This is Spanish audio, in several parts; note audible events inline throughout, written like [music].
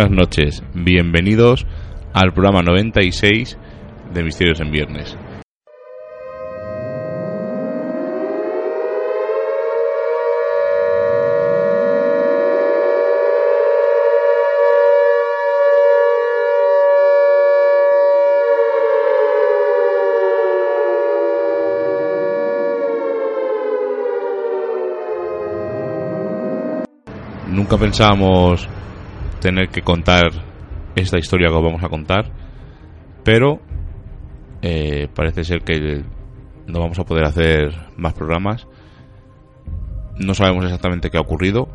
buenas noches, bienvenidos al programa 96 de Misterios en Viernes. Nunca pensábamos tener que contar esta historia que os vamos a contar, pero eh, parece ser que no vamos a poder hacer más programas. No sabemos exactamente qué ha ocurrido.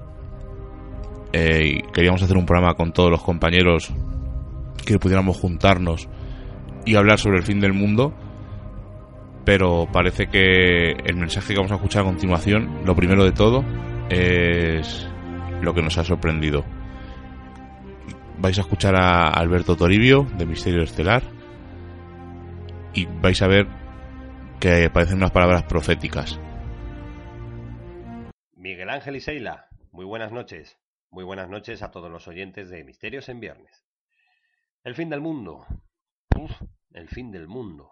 Eh, queríamos hacer un programa con todos los compañeros que pudiéramos juntarnos y hablar sobre el fin del mundo. Pero parece que el mensaje que vamos a escuchar a continuación, lo primero de todo, es lo que nos ha sorprendido vais a escuchar a Alberto Toribio de Misterio Estelar y vais a ver que aparecen unas palabras proféticas. Miguel Ángel y Seila, muy buenas noches. Muy buenas noches a todos los oyentes de Misterios en Viernes. El fin del mundo. El fin del mundo.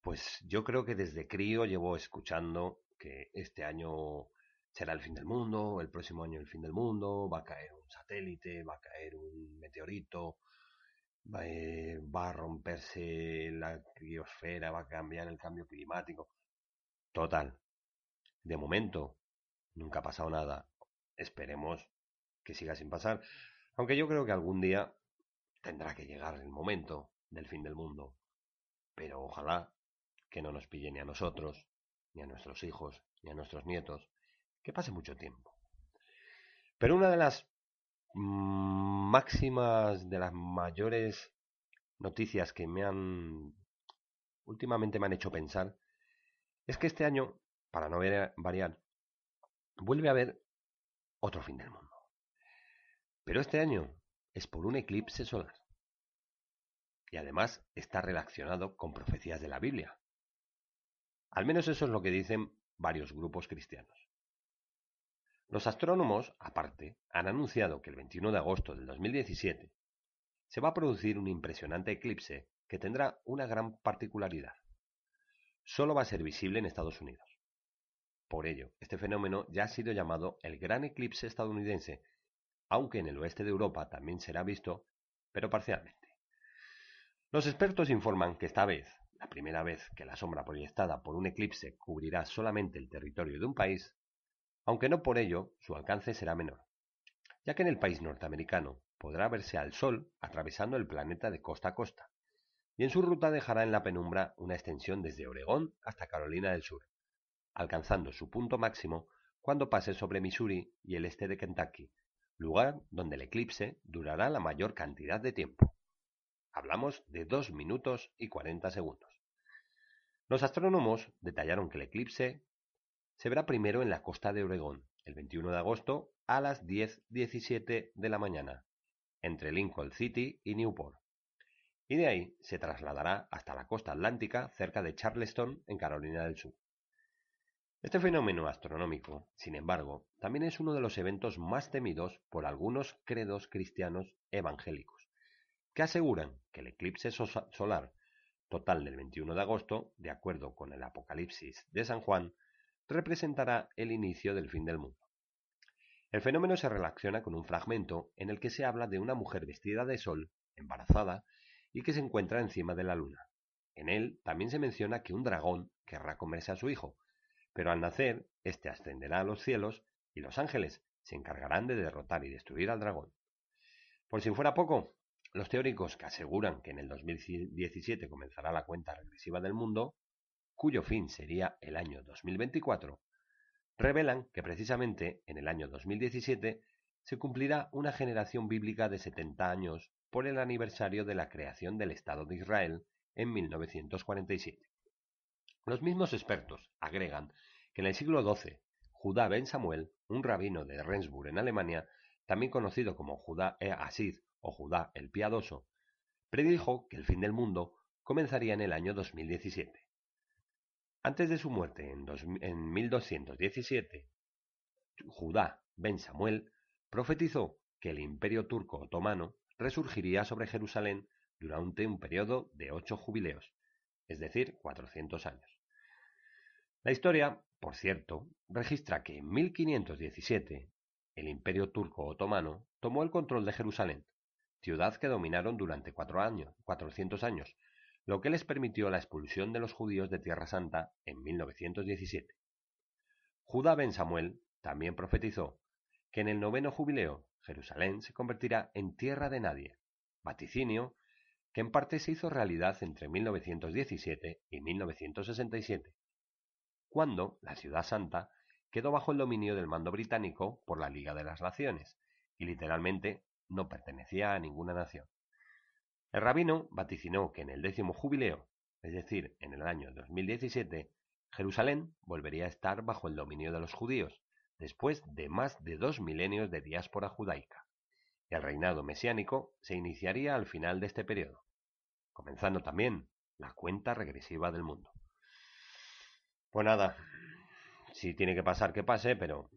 Pues yo creo que desde crío llevo escuchando que este año será el fin del mundo, el próximo año el fin del mundo, va a caer un satélite, va a caer un meteorito, va, eh, va a romperse la criosfera, va a cambiar el cambio climático. Total. De momento, nunca ha pasado nada. Esperemos que siga sin pasar. Aunque yo creo que algún día tendrá que llegar el momento del fin del mundo. Pero ojalá que no nos pille ni a nosotros, ni a nuestros hijos, ni a nuestros nietos que pase mucho tiempo. Pero una de las máximas, de las mayores noticias que me han últimamente me han hecho pensar es que este año, para no variar, vuelve a haber otro fin del mundo. Pero este año es por un eclipse solar. Y además está relacionado con profecías de la Biblia. Al menos eso es lo que dicen varios grupos cristianos. Los astrónomos, aparte, han anunciado que el 21 de agosto del 2017 se va a producir un impresionante eclipse que tendrá una gran particularidad. Solo va a ser visible en Estados Unidos. Por ello, este fenómeno ya ha sido llamado el Gran Eclipse estadounidense, aunque en el oeste de Europa también será visto, pero parcialmente. Los expertos informan que esta vez, la primera vez que la sombra proyectada por un eclipse cubrirá solamente el territorio de un país, aunque no por ello su alcance será menor, ya que en el país norteamericano podrá verse al Sol atravesando el planeta de costa a costa, y en su ruta dejará en la penumbra una extensión desde Oregón hasta Carolina del Sur, alcanzando su punto máximo cuando pase sobre Missouri y el este de Kentucky, lugar donde el eclipse durará la mayor cantidad de tiempo. Hablamos de 2 minutos y 40 segundos. Los astrónomos detallaron que el eclipse se verá primero en la costa de Oregón, el 21 de agosto a las 10.17 de la mañana, entre Lincoln City y Newport. Y de ahí se trasladará hasta la costa atlántica cerca de Charleston, en Carolina del Sur. Este fenómeno astronómico, sin embargo, también es uno de los eventos más temidos por algunos credos cristianos evangélicos, que aseguran que el eclipse solar total del 21 de agosto, de acuerdo con el Apocalipsis de San Juan, representará el inicio del fin del mundo. El fenómeno se relaciona con un fragmento en el que se habla de una mujer vestida de sol, embarazada, y que se encuentra encima de la luna. En él también se menciona que un dragón querrá comerse a su hijo, pero al nacer, éste ascenderá a los cielos y los ángeles se encargarán de derrotar y destruir al dragón. Por si fuera poco, los teóricos que aseguran que en el 2017 comenzará la cuenta regresiva del mundo, cuyo fin sería el año 2024, revelan que precisamente en el año 2017 se cumplirá una generación bíblica de 70 años por el aniversario de la creación del Estado de Israel en 1947. Los mismos expertos agregan que en el siglo XII, Judá ben Samuel, un rabino de Rendsburg en Alemania, también conocido como Judá e Asid o Judá el Piadoso, predijo que el fin del mundo comenzaría en el año 2017. Antes de su muerte en, en 1217, Judá ben Samuel profetizó que el imperio turco otomano resurgiría sobre Jerusalén durante un periodo de ocho jubileos, es decir, 400 años. La historia, por cierto, registra que en 1517 el Imperio Turco Otomano tomó el control de Jerusalén, ciudad que dominaron durante cuatro años, 400 años, lo que les permitió la expulsión de los judíos de Tierra Santa en 1917. Judá ben Samuel también profetizó que en el noveno jubileo Jerusalén se convertirá en tierra de nadie, vaticinio que en parte se hizo realidad entre 1917 y 1967, cuando la Ciudad Santa quedó bajo el dominio del mando británico por la Liga de las Naciones, y literalmente no pertenecía a ninguna nación. El rabino vaticinó que en el décimo jubileo, es decir, en el año 2017, Jerusalén volvería a estar bajo el dominio de los judíos, después de más de dos milenios de diáspora judaica. El reinado mesiánico se iniciaría al final de este periodo, comenzando también la cuenta regresiva del mundo. Pues nada, si tiene que pasar, que pase, pero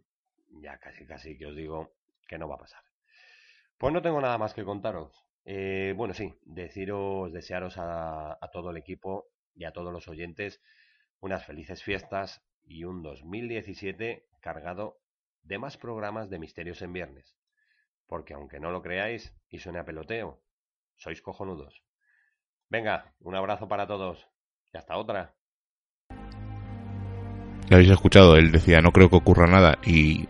ya casi casi que os digo que no va a pasar. Pues no tengo nada más que contaros. Eh, bueno, sí, deciros, desearos a, todo el equipo y a todos los oyentes unas felices fiestas y un 2017 cargado de más programas de Misterios en Viernes porque aunque no lo creáis y suene a peloteo, sois cojonudos. Venga, un abrazo para todos y hasta otra. Ya habéis escuchado, él decía, no creo que ocurra nada y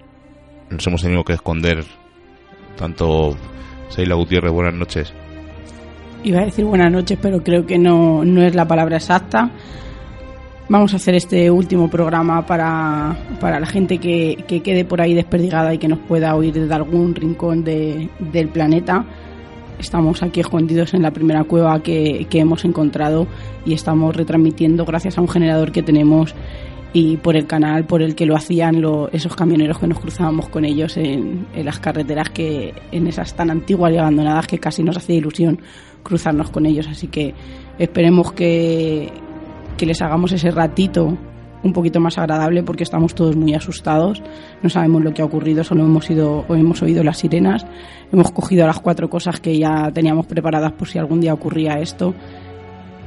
nos hemos tenido que esconder tanto Seila Gutiérrez, buenas noches. Iba a decir buenas noches, pero creo que no, no es la palabra exacta. Vamos a hacer este último programa para, para la gente que, que, quede por ahí desperdigada y que nos pueda oír desde algún rincón de, del planeta. Estamos aquí escondidos en la primera cueva que, que hemos encontrado y estamos retransmitiendo gracias a un generador que tenemos y por el canal por el que lo hacían esos camioneros que nos cruzábamos con ellos en, en, las carreteras que en esas tan antiguas y abandonadas que casi nos hacía ilusión cruzarnos con ellos. Así que esperemos que, que les hagamos ese ratito un poquito más agradable porque estamos todos muy asustados, no sabemos lo que ha ocurrido, solo hemos ido o hemos oído las sirenas, hemos cogido las cuatro cosas que ya teníamos preparadas por si algún día ocurría esto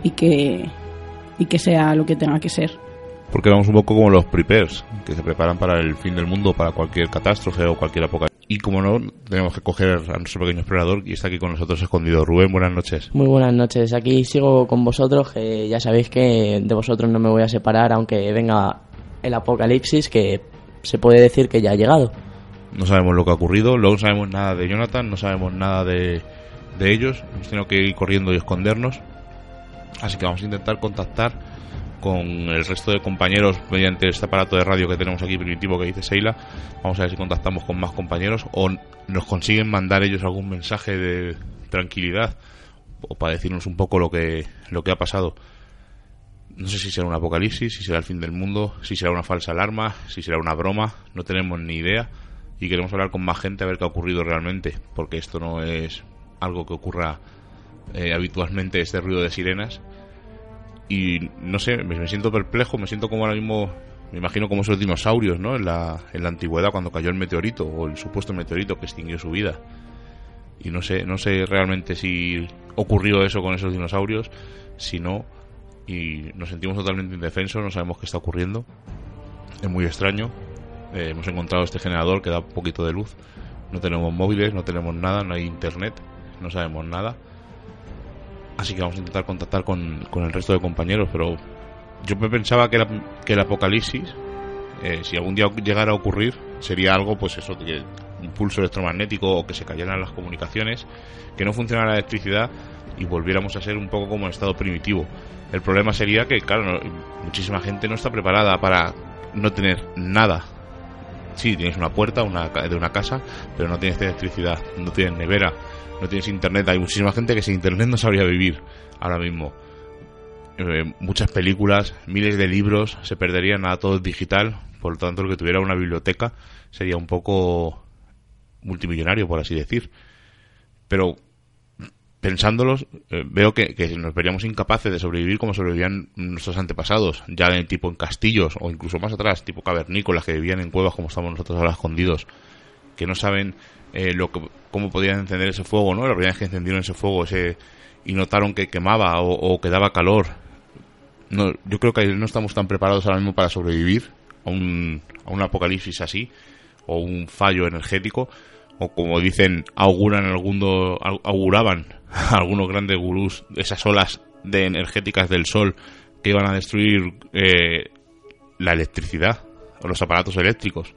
y que y que sea lo que tenga que ser. Porque vamos un poco como los preppers, que se preparan para el fin del mundo, para cualquier catástrofe o cualquier apocalipsis y como no, tenemos que coger a nuestro pequeño explorador y está aquí con nosotros escondido. Rubén, buenas noches. Muy buenas noches. Aquí sigo con vosotros, que ya sabéis que de vosotros no me voy a separar, aunque venga el apocalipsis, que se puede decir que ya ha llegado. No sabemos lo que ha ocurrido, no sabemos nada de Jonathan, no sabemos nada de, de ellos. Hemos tenido que ir corriendo y escondernos. Así que vamos a intentar contactar con el resto de compañeros mediante este aparato de radio que tenemos aquí primitivo que dice Seila. Vamos a ver si contactamos con más compañeros o nos consiguen mandar ellos algún mensaje de tranquilidad o para decirnos un poco lo que, lo que ha pasado. No sé si será un apocalipsis, si será el fin del mundo, si será una falsa alarma, si será una broma, no tenemos ni idea y queremos hablar con más gente a ver qué ha ocurrido realmente, porque esto no es algo que ocurra eh, habitualmente, este ruido de sirenas y no sé, me, siento perplejo, me siento como ahora mismo Me imagino como esos dinosaurios, ¿no? En la, en la antigüedad, cuando cayó el meteorito, o el supuesto meteorito que extinguió su vida. Y no sé, no sé realmente si ocurrió eso con esos dinosaurios, si no, y nos sentimos totalmente indefensos, no sabemos qué está ocurriendo. Es muy extraño. Eh, hemos encontrado este generador que da un poquito de luz. No tenemos móviles, no tenemos nada, no hay internet, no sabemos nada. Así que vamos a intentar contactar con, con el resto de compañeros, pero yo me pensaba que, que el apocalipsis, eh, si algún día llegara a ocurrir, sería algo, pues eso, que un pulso electromagnético o que se cayeran las comunicaciones, que no funcionara la electricidad y volviéramos a ser un poco como en estado primitivo. El problema sería que, claro, muchísima gente no está preparada para no tener nada. Sí, tienes una puerta una, de una casa, pero no tienes electricidad, no tienes nevera, no tienes internet. Hay muchísima gente que sin internet no sabría vivir ahora mismo. Eh, muchas películas, miles de libros se perderían a todo digital. Por lo tanto, el que tuviera una biblioteca sería un poco multimillonario, por así decir. Pero pensándolos, eh, veo que, nos veríamos incapaces de sobrevivir como sobrevivían nuestros antepasados, ya en tipo en castillos o incluso más atrás, tipo cavernícolas que vivían en cuevas como estamos nosotros ahora escondidos, que no saben eh, lo que, cómo podían encender ese fuego, ¿no? La primera vez que encendieron ese fuego ese, y notaron que quemaba o, o que daba calor. No, yo creo que no estamos tan preparados ahora mismo para sobrevivir a un, a un apocalipsis así o un fallo energético o como dicen, auguran alguno, auguraban [laughs] algunos grandes gurús esas olas de energéticas del sol que iban a destruir eh, la electricidad o los aparatos eléctricos.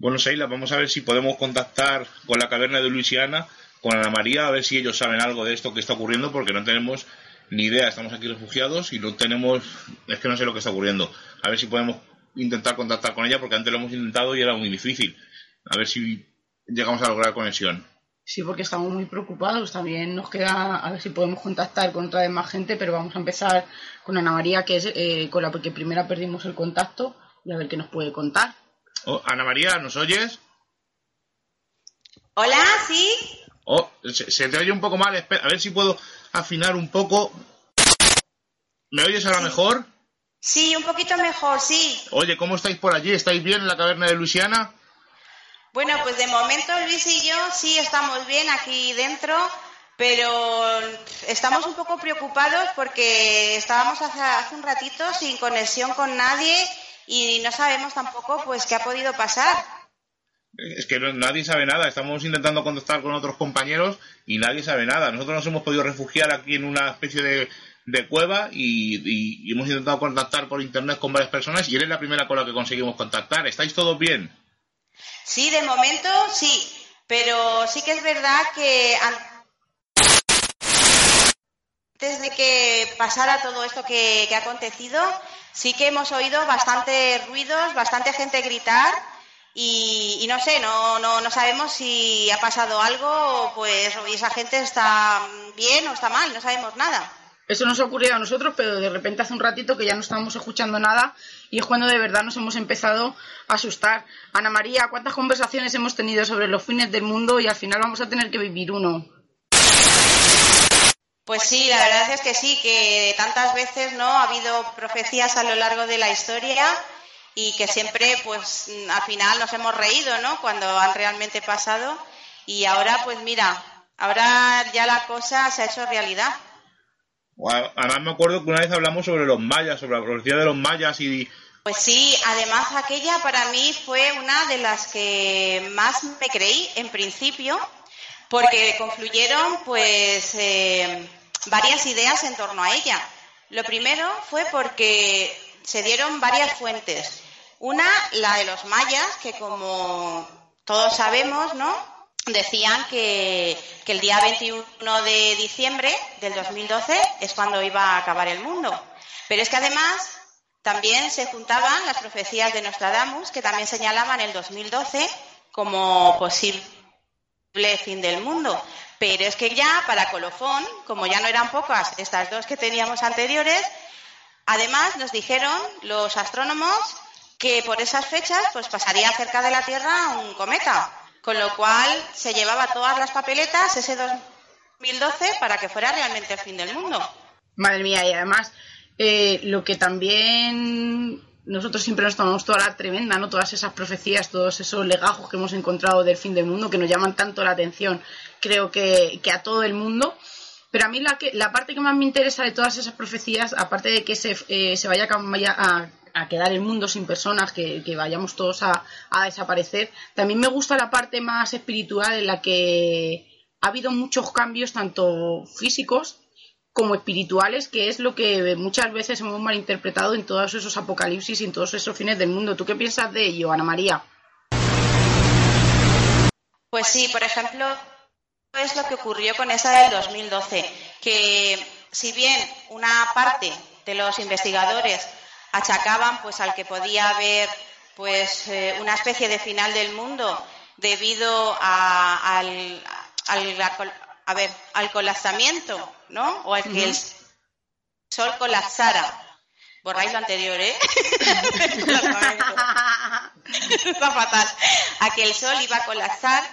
Bueno, Seila, vamos a ver si podemos contactar con la caverna de Luisiana, con Ana María, a ver si ellos saben algo de esto que está ocurriendo, porque no tenemos ni idea. Estamos aquí refugiados y no tenemos, es que no sé lo que está ocurriendo. A ver si podemos intentar contactar con ella, porque antes lo hemos intentado y era muy difícil. A ver si llegamos a lograr conexión. Sí, porque estamos muy preocupados. También nos queda a ver si podemos contactar con otra vez más gente, pero vamos a empezar con Ana María, que es eh, con la que primero perdimos el contacto, y a ver qué nos puede contar. Oh, Ana María, ¿nos oyes? Hola, sí. Oh, se, te oye un poco mal. a ver si puedo afinar un poco. ¿Me oyes ahora mejor? Sí, un poquito mejor, sí. Oye, ¿cómo estáis por allí? ¿Estáis bien en la caverna de Luisiana? Bueno, pues de momento Luis y yo sí estamos bien aquí dentro, pero estamos un poco preocupados porque estábamos hace, un ratito sin conexión con nadie y no sabemos tampoco pues qué ha podido pasar. Es que nadie sabe nada. Estamos intentando contactar con otros compañeros y nadie sabe nada. Nosotros nos hemos podido refugiar aquí en una especie de, cueva y, y, hemos intentado contactar por internet con varias personas y eres la primera con la que conseguimos contactar. ¿Estáis todos bien? Sí, de momento sí, pero sí que es verdad que antes de que pasara todo esto que, ha acontecido, sí que hemos oído bastantes ruidos, bastante gente gritar y, no sé, no, no, no, sabemos si ha pasado algo, pues esa gente está bien o está mal, no sabemos nada. Eso nos ha ocurrido a nosotros, pero de repente hace un ratito que ya no estábamos escuchando nada y es cuando de verdad nos hemos empezado a asustar. Ana María, ¿cuántas conversaciones hemos tenido sobre los fines del mundo y al final vamos a tener que vivir uno? Pues sí, la verdad es que sí, que tantas veces no ha habido profecías a lo largo de la historia y que siempre, pues al final nos hemos reído, ¿no? Cuando han realmente pasado y ahora, pues mira, ahora ya la cosa se ha hecho realidad. Además me acuerdo que una vez hablamos sobre los mayas, sobre la profecía de los mayas y... Pues sí, además aquella para mí fue una de las que más me creí en principio, porque confluyeron pues eh, varias ideas en torno a ella. Lo primero fue porque se dieron varias fuentes. Una, la de los mayas, que como todos sabemos, ¿no? decían que, el día 21 de diciembre del 2012 es cuando iba a acabar el mundo. Pero es que además también se juntaban las profecías de Nostradamus, que también señalaban el 2012 como posible fin del mundo. Pero es que ya para colofón, como ya no eran pocas estas dos que teníamos anteriores, además nos dijeron los astrónomos que por esas fechas pues pasaría cerca de la Tierra un cometa con lo cual se llevaba todas las papeletas ese 2012 para que fuera realmente el fin del mundo. Madre mía, y además eh, lo que también nosotros siempre nos tomamos toda la tremenda, ¿no? Todas esas profecías, todos esos legajos que hemos encontrado del fin del mundo que nos llaman tanto la atención, creo que, a todo el mundo. Pero a mí la, que, la parte que más me interesa de todas esas profecías, aparte de que se, eh, se vaya a, quedar el mundo sin personas, que, vayamos todos a, a, desaparecer, también me gusta la parte más espiritual en la que ha habido muchos cambios, tanto físicos como espirituales, que es lo que muchas veces hemos malinterpretado en todos esos apocalipsis y en todos esos fines del mundo. ¿Tú qué piensas de ello, Ana María? Pues sí, por ejemplo, es lo que ocurrió con esa del 2012, que si bien una parte de los investigadores achacaban pues al que podía haber pues eh, una especie de final del mundo debido al, a ver, al colapsamiento, ¿no? O al que el sol colapsara. Borráis lo anterior, ¿eh? [laughs] Está fatal. A que el sol iba a colapsar,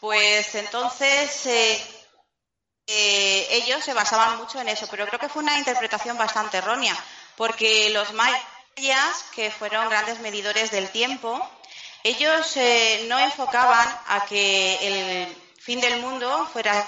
pues entonces eh, eh, ellos se basaban mucho en eso, pero creo que fue una interpretación bastante errónea, porque los mayas, que fueron grandes medidores del tiempo, ellos eh, no enfocaban a que el fin del mundo fuera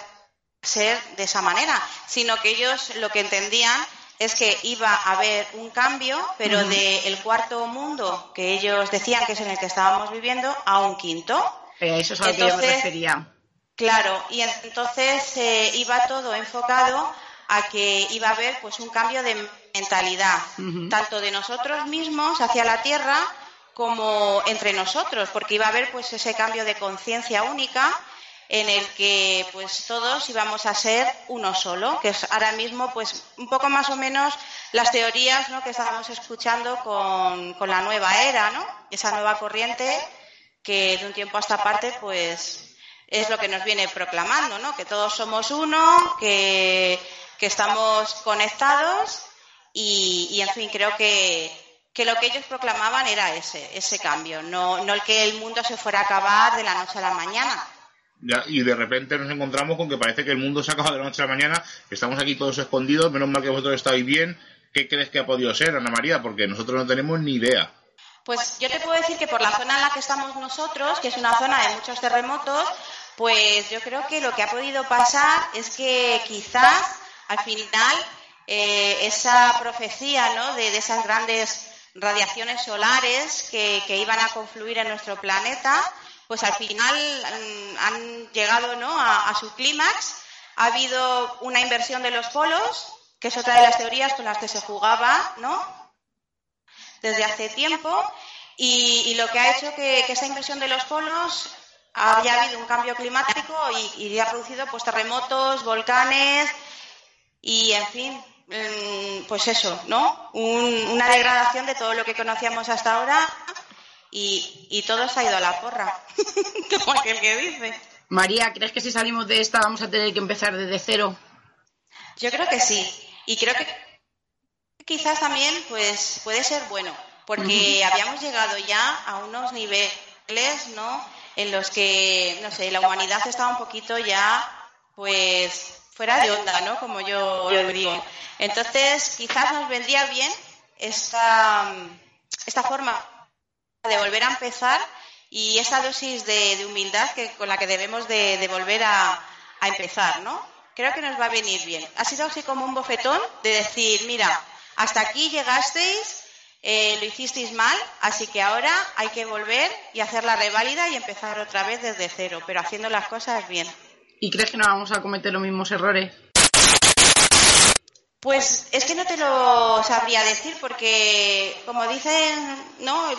ser de esa manera, sino que ellos lo que entendían es que iba a haber un cambio, pero del cuarto mundo que ellos decían que es en el que estábamos viviendo a un quinto. Eh, eso es a lo que yo me refería. Claro, y entonces eh, iba todo enfocado a que iba a haber pues un cambio de mentalidad, tanto de nosotros mismos hacia la Tierra como entre nosotros, porque iba a haber pues ese cambio de conciencia única en el que pues todos íbamos a ser uno solo, que es ahora mismo pues un poco más o menos las teorías ¿no? que estábamos escuchando con, con, la nueva era, ¿no? esa nueva corriente que de un tiempo a esta parte pues es lo que nos viene proclamando, ¿no? que todos somos uno, que, que estamos conectados y, y, en fin, creo que, que lo que ellos proclamaban era ese, ese cambio, no, no el que el mundo se fuera a acabar de la noche a la mañana y de repente nos encontramos con que parece que el mundo se ha acabado de la noche a la mañana, estamos aquí todos escondidos, menos mal que vosotros estáis bien. ¿Qué crees que ha podido ser, Ana María? Porque nosotros no tenemos ni idea. Pues yo te puedo decir que por la zona en la que estamos nosotros, que es una zona de muchos terremotos, pues yo creo que lo que ha podido pasar es que quizás al final eh, esa profecía ¿no? de, esas grandes radiaciones solares que, que iban a confluir en nuestro planeta, pues al final mm, han llegado ¿no? a, su clímax. Ha habido una inversión de los polos, que es otra de las teorías con las que se jugaba ¿no? desde hace tiempo, y, lo que ha hecho que, esa inversión de los polos haya habido un cambio climático y, y ha producido pues terremotos, volcanes y en fin, mm, pues eso, ¿no? una degradación de todo lo que conocíamos hasta ahora y, y todo se ha ido a la porra, [laughs] como aquel que dice. María, ¿crees que si salimos de esta vamos a tener que empezar desde cero? Yo creo que sí. Y creo que quizás también pues puede ser bueno, porque habíamos llegado ya a unos niveles, ¿no? En los que, no sé, la humanidad estaba un poquito ya pues fuera de onda, ¿no? Como yo lo digo. Entonces, quizás nos vendría bien esta, esta forma de volver a empezar y esa dosis de, humildad que, con la que debemos de, volver a, empezar, ¿no? Creo que nos va a venir bien. Ha sido así como un bofetón de decir, mira, hasta aquí llegasteis, eh, lo hicisteis mal, así que ahora hay que volver y hacer la reválida y empezar otra vez desde cero, pero haciendo las cosas bien. ¿Y crees que no vamos a cometer los mismos errores? Pues es que no te lo sabría decir porque, como dicen ¿no?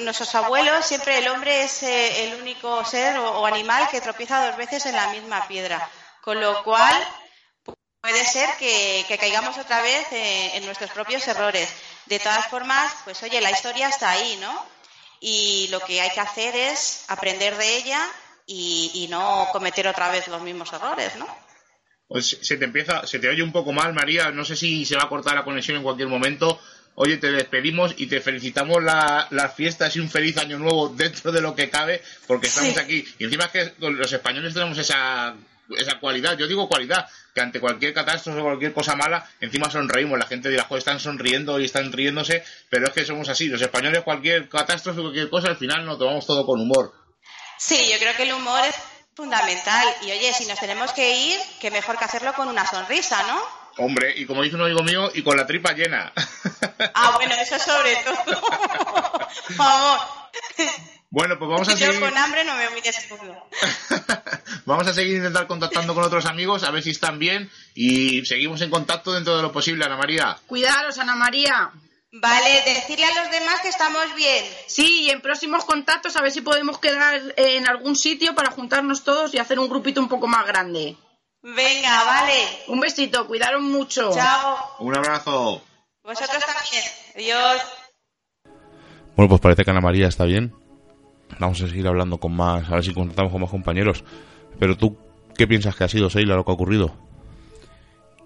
nuestros abuelos, siempre el hombre es eh, el único ser o, animal que tropieza dos veces en la misma piedra. Con lo cual, puede ser que, caigamos otra vez en, nuestros propios errores. De todas formas, pues oye, la historia está ahí, ¿no? Y lo que hay que hacer es aprender de ella y no cometer otra vez los mismos errores, ¿no? Pues se te empieza, se te oye un poco mal, María. No sé si se va a cortar la conexión en cualquier momento. Oye, te despedimos y te felicitamos la, las fiestas y un feliz año nuevo dentro de lo que cabe, porque estamos aquí. Y encima es que los españoles tenemos esa esa cualidad, yo digo cualidad, que ante cualquier catástrofe o cualquier cosa mala, encima sonreímos, la gente dirá, joder, están sonriendo y están riéndose, pero es que somos así, los españoles cualquier catástrofe, cualquier cosa, al final nos tomamos todo con humor. Sí, yo creo que el humor es fundamental. Y oye, si nos tenemos que ir, qué mejor que hacerlo con una sonrisa, ¿no? Hombre, y como dice un amigo mío, y con la tripa llena. Ah, bueno, eso sobre todo. [laughs] Vamos. Bueno, pues vamos a Yo seguir. con hambre no me escudo. [laughs] Vamos a seguir intentar contactando con otros amigos, a ver si están bien, y seguimos en contacto dentro de lo posible, Ana María. Cuidaros, Ana María. Vale, decirle a los demás que estamos bien. Sí, y en próximos contactos a ver si podemos quedar en algún sitio para juntarnos todos y hacer un grupito un poco más grande. Venga, vale. Un besito, cuidaros mucho. Chao. Un abrazo. Vosotros también. Adiós. Bueno, pues parece que Ana María está bien. Vamos a seguir hablando con más, a ver si contactamos con más compañeros. Pero tú, ¿qué piensas que ha sido, Seila, lo que ha ocurrido?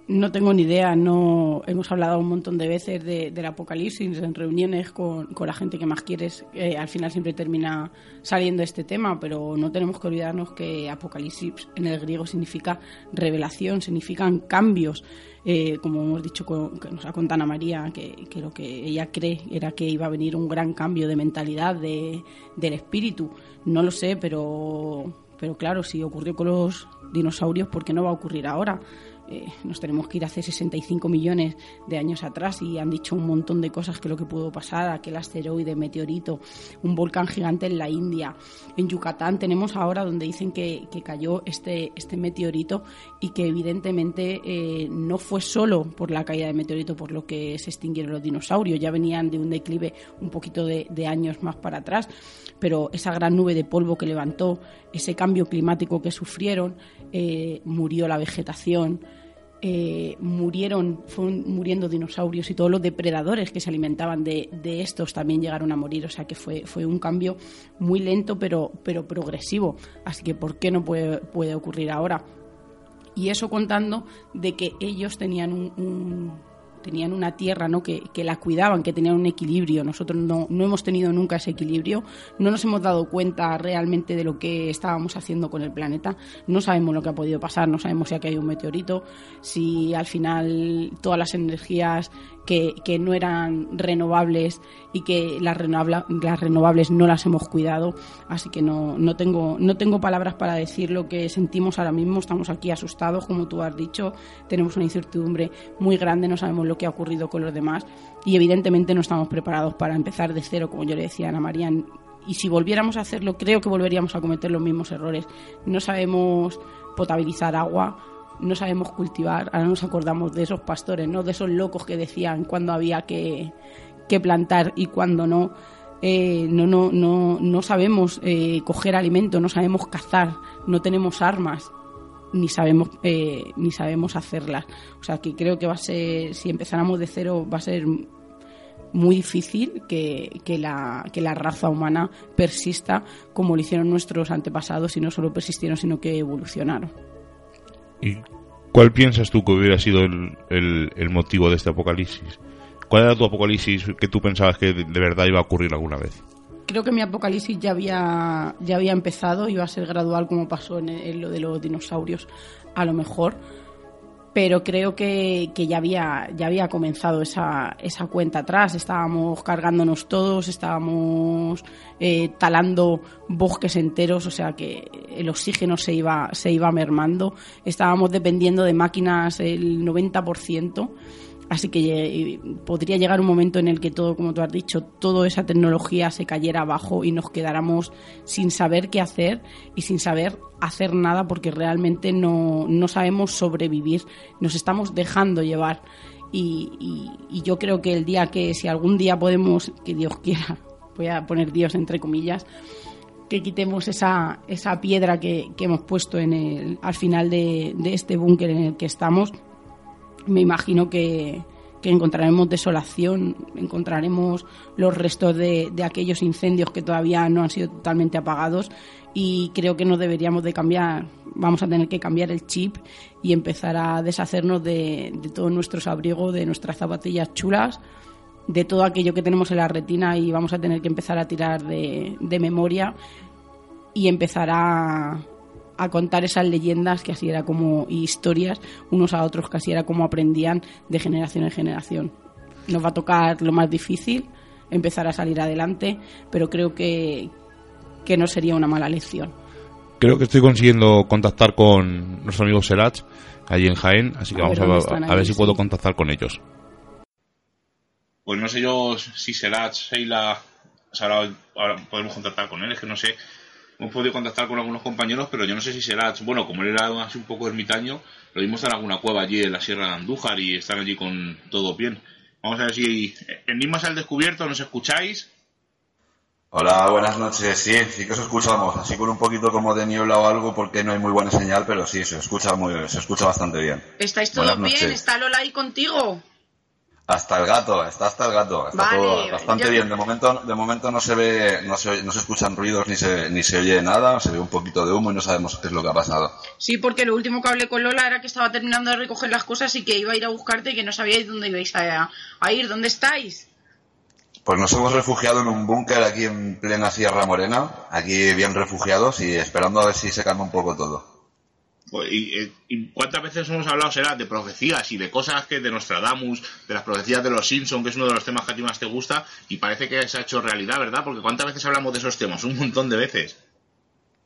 No tengo ni idea, no hemos hablado un montón de veces de- del apocalipsis en reuniones con, con la gente que más quieres. Eh, al final siempre termina saliendo este tema, pero no tenemos que olvidarnos que apocalipsis en el griego significa revelación, significan cambios. Eh, como hemos dicho, con- que nos ha contado Ana María, que, que lo que ella cree era que iba a venir un gran cambio de mentalidad de- del espíritu. No lo sé, pero, pero claro, si ocurrió con los dinosaurios, ¿por qué no va a ocurrir ahora? Eh, nos tenemos que ir hace 65 millones de años atrás y han dicho un montón de cosas que lo que pudo pasar, aquel asteroide, meteorito, un volcán gigante en la India, en Yucatán. Tenemos ahora donde dicen que, cayó este, este meteorito y que evidentemente eh, no fue solo por la caída de meteorito por lo que se extinguieron los dinosaurios, ya venían de un declive un poquito de, de años más para atrás, pero esa gran nube de polvo que levantó, ese cambio climático que sufrieron, eh, murió la vegetación, eh, murieron, fueron muriendo dinosaurios y todos los depredadores que se alimentaban de, de estos también llegaron a morir. O sea que fue, fue un cambio muy lento pero, pero progresivo. Así que ¿por qué no puede, puede ocurrir ahora? Y eso contando de que ellos tenían un, un- tenían una tierra ¿no? que, que la cuidaban, que tenían un equilibrio. Nosotros no, no hemos tenido nunca ese equilibrio, no nos hemos dado cuenta realmente de lo que estábamos haciendo con el planeta, no sabemos lo que ha podido pasar, no sabemos si ha caído un meteorito, si al final todas las energías que, no eran renovables y que las, las renovables no las hemos cuidado, así que no, no, tengo, no tengo palabras para decir lo que sentimos ahora mismo, estamos aquí asustados, como tú has dicho, tenemos una incertidumbre muy grande, no sabemos lo que ha ocurrido con los demás. Y evidentemente no estamos preparados para empezar de cero, como yo le decía a Ana María, y si volviéramos a hacerlo, creo que volveríamos a cometer los mismos errores. No sabemos potabilizar agua, no sabemos cultivar. Ahora nos acordamos de esos pastores, ¿no? De esos locos que decían cuándo había que, que plantar y cuándo no. Eh, no, no, no, no sabemos eh, coger alimento, no sabemos cazar, no tenemos armas, ni sabemos, eh, ni sabemos hacerlas. O sea que creo que va a ser, si empezáramos de cero, va a ser muy difícil que, que la, que la raza humana persista como lo hicieron nuestros antepasados y no solo persistieron, sino que evolucionaron. ¿Y cuál piensas tú que hubiera sido el, el- motivo de este apocalipsis? ¿Cuál era tu apocalipsis que tú pensabas que de, de verdad iba a ocurrir alguna vez? Creo que mi apocalipsis ya había, ya había empezado, iba a ser gradual como pasó en, en lo de los dinosaurios, a lo mejor, pero creo que, que ya, había, ya había comenzado esa, esa cuenta atrás. Estábamos cargándonos todos, estábamos eh, talando bosques enteros, o sea que el oxígeno se iba, se iba mermando. Estábamos dependiendo de máquinas el 90%. Así que eh, podría llegar un momento en el que todo, como tú has dicho, toda esa tecnología se cayera abajo y nos quedáramos sin saber qué hacer y sin saber hacer nada porque realmente no, no sabemos sobrevivir. Nos estamos dejando llevar. Y, y- yo creo que el día que, si algún día podemos, que Dios quiera, [laughs] voy a poner Dios entre comillas, que quitemos esa, esa piedra que, que hemos puesto en el, al final de, de este búnker en el que estamos, me imagino que, encontraremos desolación, encontraremos los restos de, aquellos incendios que todavía no han sido totalmente apagados y creo que no deberíamos de cambiar, vamos a tener que cambiar el chip y empezar a deshacernos de, todos nuestros abrigos, de nuestras zapatillas chulas, de todo aquello que tenemos en la retina y vamos a tener que empezar a tirar de memoria y empezar a, a contar esas leyendas que así era como y historias unos a otros que así era como aprendían de generación en generación. Nos va a tocar lo más difícil, empezar a salir adelante, pero creo que, que no sería una mala lección. Creo que estoy consiguiendo contactar con nuestros amigos Serach allí en Jaén, así que A vamos ver a, ver si puedo contactar con ellos. Pues no sé yo si Serach, Sheila, o sea, ahora, ahora podemos contactar con él, es que no sé. Hemos podido contactar con algunos compañeros, pero yo no sé si Serach, bueno, como él era así un poco ermitaño, lo vimos en alguna cueva allí en la Sierra de Andújar y están allí con todo bien. Vamos a ver si Enigmas al descubierto, ¿nos escucháis? Hola, buenas noches. Sí, sí que os escuchamos. Así con un poquito como de niebla o algo porque no hay muy buena señal, pero sí, se escucha muy, se escucha bastante bien. ¿Estáis todos bien? ¿Está Lola ahí contigo? Hasta el gato, está hasta el gato. Está Vale, todo bastante bien. De momento, de momento no se ve, no se, no se escuchan ruidos ni se, ni se oye nada. Se ve un poquito de humo y no sabemos qué es lo que ha pasado. Sí, porque lo último que hablé con Lola era que estaba terminando de recoger las cosas y que iba a ir a buscarte y que no sabíais dónde ibais a, a ir. ¿Dónde estáis? Pues nos hemos refugiado en un búnker aquí en plena Sierra Morena, aquí bien refugiados y esperando a ver si se calma un poco todo. Pues, y, eh, y cuántas veces hemos hablado, será, de profecías y de cosas que de Nostradamus, de las profecías de los Simpson, que es uno de los temas que a ti más te gusta, y parece que se ha hecho realidad, ¿verdad? Porque cuántas veces hablamos de esos temas, un montón de veces.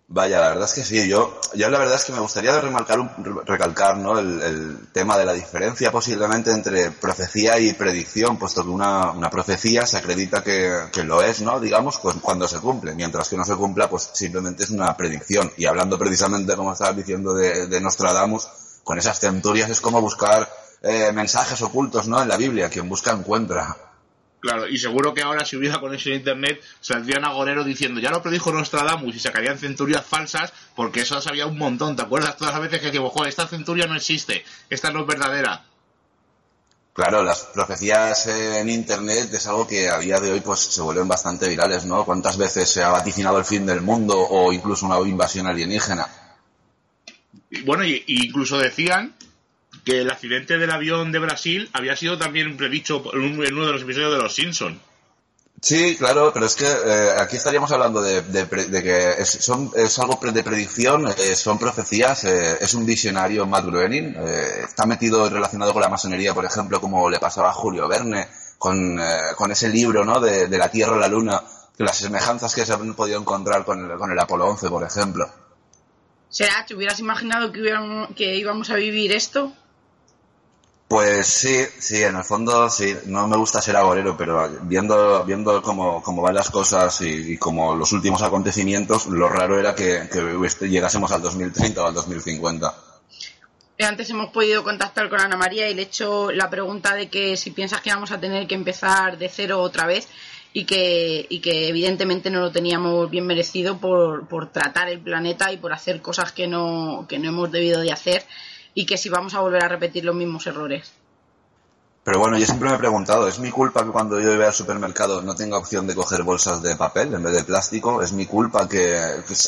Vaya, la verdad es que sí. Yo, yo la verdad es que me gustaría remarcar recalcar ¿no? el, el tema de la diferencia posiblemente entre profecía y predicción, puesto que una, una profecía se acredita que, que lo es, ¿no? Digamos, pues, cuando se cumple, mientras que no se cumpla, pues simplemente es una predicción. Y hablando precisamente, como estabas diciendo, de, de Nostradamus, con esas centurias es como buscar eh, mensajes ocultos, ¿no? En la Biblia, quien busca encuentra. Claro, y seguro que ahora si hubiera conexión a internet saldrían agorero diciendo ya lo predijo Nostradamus y sacarían centurias falsas porque eso sabía un montón. ¿Te acuerdas todas las veces que decimos, "Joder, esta centuria no existe, esta no es verdadera? Claro, las profecías en Internet es algo que a día de hoy pues se vuelven bastante virales, ¿no? ¿Cuántas veces se ha vaticinado el fin del mundo o incluso una invasión alienígena? Y bueno, y, y incluso decían que el accidente del avión de Brasil había sido también predicho en, un- en uno de los episodios de Los Simpson. Sí, claro, pero es que eh, aquí estaríamos hablando de, de pre- de que es, son, es algo de predicción, eh, son profecías, eh, es un visionario Matt Groening, eh, está metido relacionado con la masonería, por ejemplo, como le pasaba a Julio Verne, con, eh, con ese libro ¿no? de, de la Tierra a la Luna, que las semejanzas que se han podido encontrar con el, con el Apolo 11, por ejemplo. Será, ¿te hubieras imaginado que, hubiéramos- que íbamos a vivir esto? Pues sí, sí, en el fondo sí, no me gusta ser agorero, pero viendo, viendo cómo, cómo van las cosas y, como los últimos acontecimientos, lo raro era que, que llegásemos al 2030 o al 2050. Eh, Antes hemos podido contactar con Ana María y le he hecho la pregunta de que si piensas que vamos a tener que empezar de cero otra vez y que, y que evidentemente no lo teníamos bien merecido por, por tratar el planeta y por hacer cosas que no, que no hemos debido de hacer y que si vamos a volver a repetir los mismos errores. Pero bueno, yo siempre me he preguntado, ¿es mi culpa que cuando yo iba al supermercado no tenga opción de coger bolsas de papel en vez de plástico? ¿Es mi culpa que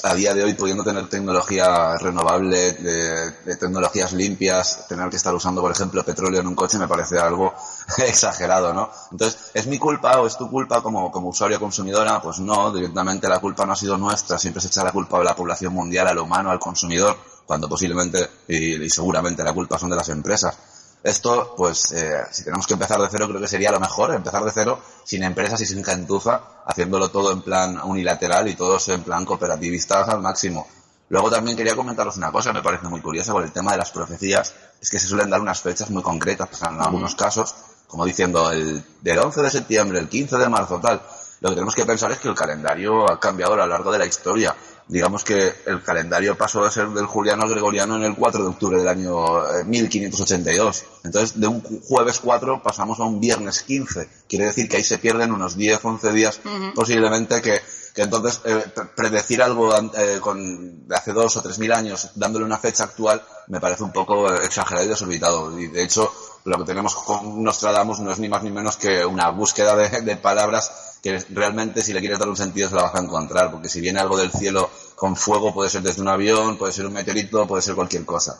a día de hoy, pudiendo tener tecnología renovable, de, de tecnologías limpias, tener que estar usando, por ejemplo, petróleo en un coche me parece algo [laughs] exagerado, ¿no? Entonces, ¿es mi culpa o es tu culpa como, como usuario consumidora? Pues no, directamente la culpa no ha sido nuestra, siempre se echa la culpa a la población mundial, al humano, al consumidor, cuando posiblemente y, y seguramente la culpa son de las empresas. Esto, pues, eh, si tenemos que empezar de cero, creo que sería lo mejor, empezar de cero, sin empresas y sin gentuza, haciéndolo todo en plan unilateral y todos en plan cooperativistas al máximo. Luego también quería comentaros una cosa, me parece muy curiosa con el tema de las profecías, es que se suelen dar unas fechas muy concretas, en algunos casos, como diciendo el del 11 de septiembre, el 15 de marzo, tal. Lo que tenemos que pensar es que el calendario ha cambiado a lo largo de la historia. Digamos que el calendario pasó de ser del juliano al gregoriano en el 4 de octubre del año eh, 1582. Entonces, de un ju- jueves 4 pasamos a un viernes 15. Quiere decir que ahí se pierden unos 10, 11 días posiblemente que, que entonces eh, pre- predecir algo eh, con, de hace dos o tres mil años dándole una fecha actual me parece un poco eh, exagerado y desorbitado. Y de hecho, lo que tenemos con Nostradamus no es ni más ni menos que una búsqueda de, de palabras realmente si le quieres dar un sentido se la vas a encontrar, porque si viene algo del cielo con fuego puede ser desde un avión, puede ser un meteorito, puede ser cualquier cosa.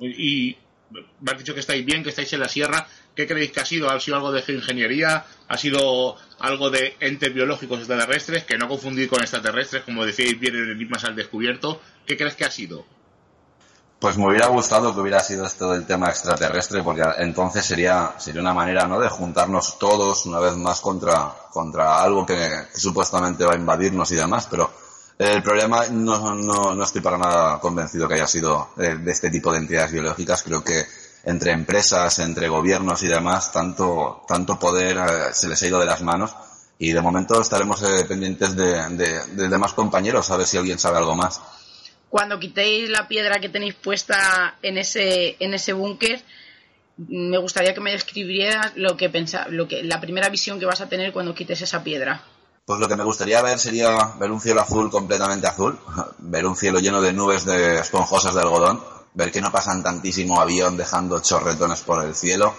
Y, me has dicho que estáis bien, que estáis en la sierra. ¿Qué creéis que ha sido? ¿Ha sido algo de ingeniería? ¿Ha sido algo de entes biológicos extraterrestres, que no confundir con extraterrestres, como decíais bien en Enigmas al descubierto. ¿Qué crees que ha sido? Pues me hubiera gustado que hubiera sido esto del tema extraterrestre, porque entonces sería, sería una manera, ¿no?, de juntarnos todos una vez más contra, contra algo que, supuestamente va a invadirnos y demás, pero el problema no, no, no estoy para nada convencido que haya sido de, de este tipo de entidades biológicas. Creo que entre empresas, entre gobiernos y demás, tanto, tanto poder eh, se les ha ido de las manos y de momento estaremos eh, pendientes de, de, demás compañeros a ver si alguien sabe algo más. Cuando quitéis la piedra que tenéis puesta en ese, en ese búnker, me gustaría que me describieras lo que pensa, lo que, la primera visión que vas a tener cuando quites esa piedra. Pues lo que me gustaría ver sería ver un cielo azul completamente azul, [laughs] ver un cielo lleno de nubes de esponjosas de algodón ver que no pasan tantísimo avión dejando chorretones por el cielo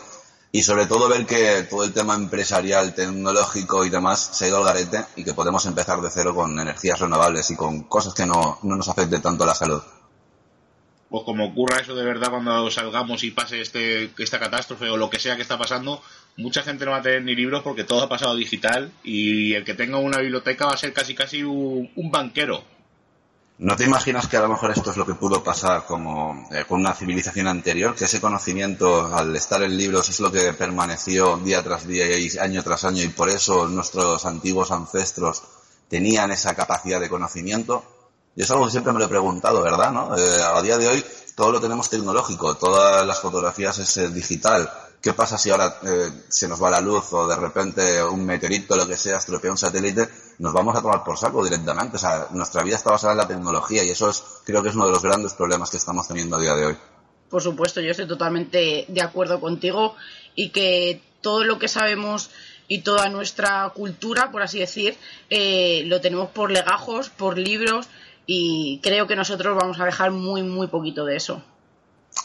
y sobre todo ver que todo el tema empresarial, tecnológico y demás se ha ido al garete y que podemos empezar de cero con energías renovables y con cosas que no, no nos afecten tanto la salud. Pues como ocurra eso de verdad cuando salgamos y pase este, esta catástrofe o lo que sea que está pasando, mucha gente no va a tener ni libros porque todo ha pasado digital y el que tenga una biblioteca va a ser casi casi un banquero ¿No te imaginas que a lo mejor esto es lo que pudo pasar como eh, con una civilización anterior? Que ese conocimiento, al estar en libros, es lo que permaneció día tras día y año tras año y por eso nuestros antiguos ancestros tenían esa capacidad de conocimiento. Y es algo que siempre me lo he preguntado, ¿verdad? ¿no? Eh, a día de hoy todo lo tenemos tecnológico, todas las fotografías es eh, digital. ¿Qué pasa si ahora se nos va la luz o de repente un meteorito, lo que sea, estropea un satélite? nos vamos a tomar por saco directamente. O sea, nuestra vida está basada en la tecnología y eso es, creo que es uno de los grandes problemas que estamos teniendo a día de hoy. Por supuesto, yo estoy totalmente de acuerdo contigo y que todo lo que sabemos y toda nuestra cultura, por así decir, eh, lo tenemos por legajos, por libros y creo que nosotros vamos a dejar muy, muy poquito de eso.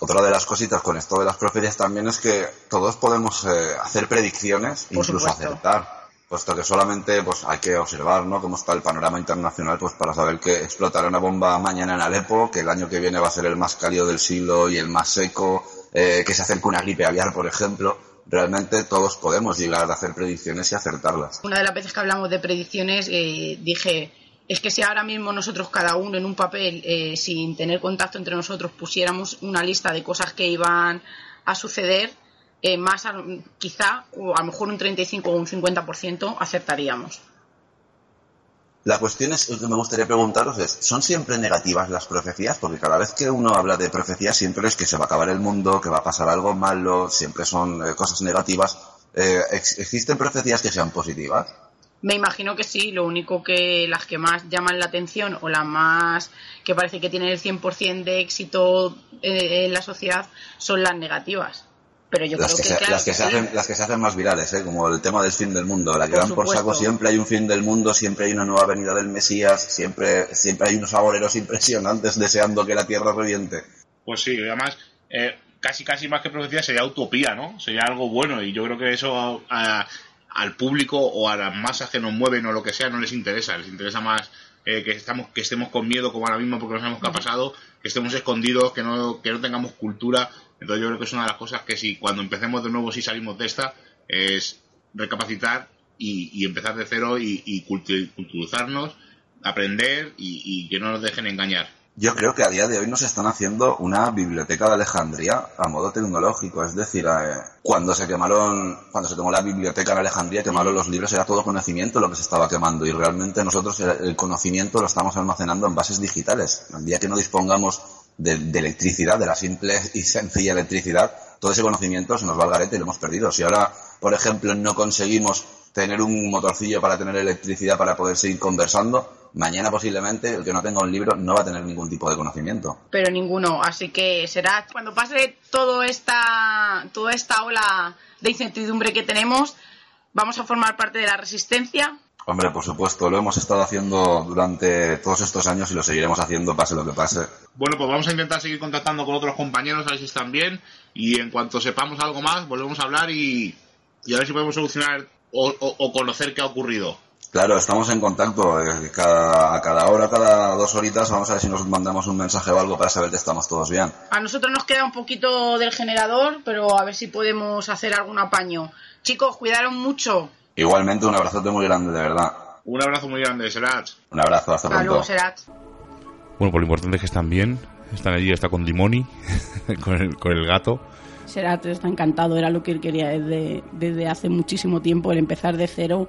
Otra de las cositas con esto de las profecías también es que todos podemos eh, hacer predicciones, incluso acertar puesto que solamente pues hay que observar ¿no? cómo está el panorama internacional pues para saber que explotará una bomba mañana en Alepo, que el año que viene va a ser el más cálido del siglo y el más seco, eh, que se acerque una gripe aviar, por ejemplo. Realmente todos podemos llegar a hacer predicciones y acertarlas. Una de las veces que hablamos de predicciones eh, dije, es que si ahora mismo nosotros cada uno en un papel, eh, sin tener contacto entre nosotros, pusiéramos una lista de cosas que iban a suceder, eh, más quizá, o a lo mejor un 35 o un 50% aceptaríamos. La cuestión es, que me gustaría preguntaros es, ¿son siempre negativas las profecías? Porque cada vez que uno habla de profecías siempre es que se va a acabar el mundo, que va a pasar algo malo, siempre son eh, cosas negativas. ¿Existen profecías que sean positivas? Me imagino que sí, lo único que las que más llaman la atención o las más que parece que tienen el 100% de éxito en la sociedad son las negativas. Pero yo las creo que, se, las que se hacen las que se hacen más virales ¿eh? como el tema del fin del mundo. La que dan por saco siempre hay un fin del mundo siempre hay una nueva venida del Mesías siempre siempre hay unos agoreros impresionantes deseando que la tierra reviente. Pues sí además eh, casi casi más que profecía sería utopía no sería algo bueno y yo creo que eso al público o a las masas que nos mueven o lo que sea no les interesa. Les interesa más eh, que estamos que estemos con miedo como ahora mismo porque no sabemos qué ha pasado que estemos escondidos que no que no tengamos cultura. Entonces yo creo que es una de las cosas que si cuando empecemos de nuevo, si salimos de esta, es recapacitar y, empezar de cero y, culturizarnos, aprender y, que no nos dejen engañar. Yo creo que a día de hoy nos están haciendo una biblioteca de Alejandría a modo tecnológico, es decir, eh, cuando se quemaron, cuando se tomó la biblioteca en Alejandría, quemaron los libros, era todo conocimiento lo que se estaba quemando y realmente nosotros el conocimiento lo estamos almacenando en bases digitales. El día que no dispongamos de, electricidad, de la simple y sencilla electricidad, todo ese conocimiento se nos va al garete y lo hemos perdido. Si ahora, por ejemplo, no conseguimos tener un motorcillo para tener electricidad para poder seguir conversando, mañana posiblemente el que no tenga un libro no va a tener ningún tipo de conocimiento. Pero ninguno, así que será cuando pase todo esta, toda esta ola de incertidumbre que tenemos, vamos a formar parte de la resistencia Hombre, por supuesto, lo hemos estado haciendo durante todos estos años y lo seguiremos haciendo pase lo que pase. Bueno, pues vamos a intentar seguir contactando con otros compañeros a ver si están bien y en cuanto sepamos algo más volvemos a hablar y, a ver si podemos solucionar o, conocer qué ha ocurrido. Claro, estamos en contacto. Eh, cada, a cada hora, cada dos horitas, vamos a ver si nos mandamos un mensaje o algo para saber que estamos todos bien. A nosotros nos queda un poquito del generador, pero a ver si podemos hacer algún apaño. Chicos, cuidaron mucho. Igualmente, un abrazote muy grande, de verdad. Un abrazo muy grande, Serat. Un abrazo, hasta pronto. luego, Serat. Bueno, pues lo importante es que están bien. Están allí, está con Dimoni, [laughs] con, el, con el gato. Serat está encantado, era lo que él quería desde, desde hace muchísimo tiempo, el empezar de cero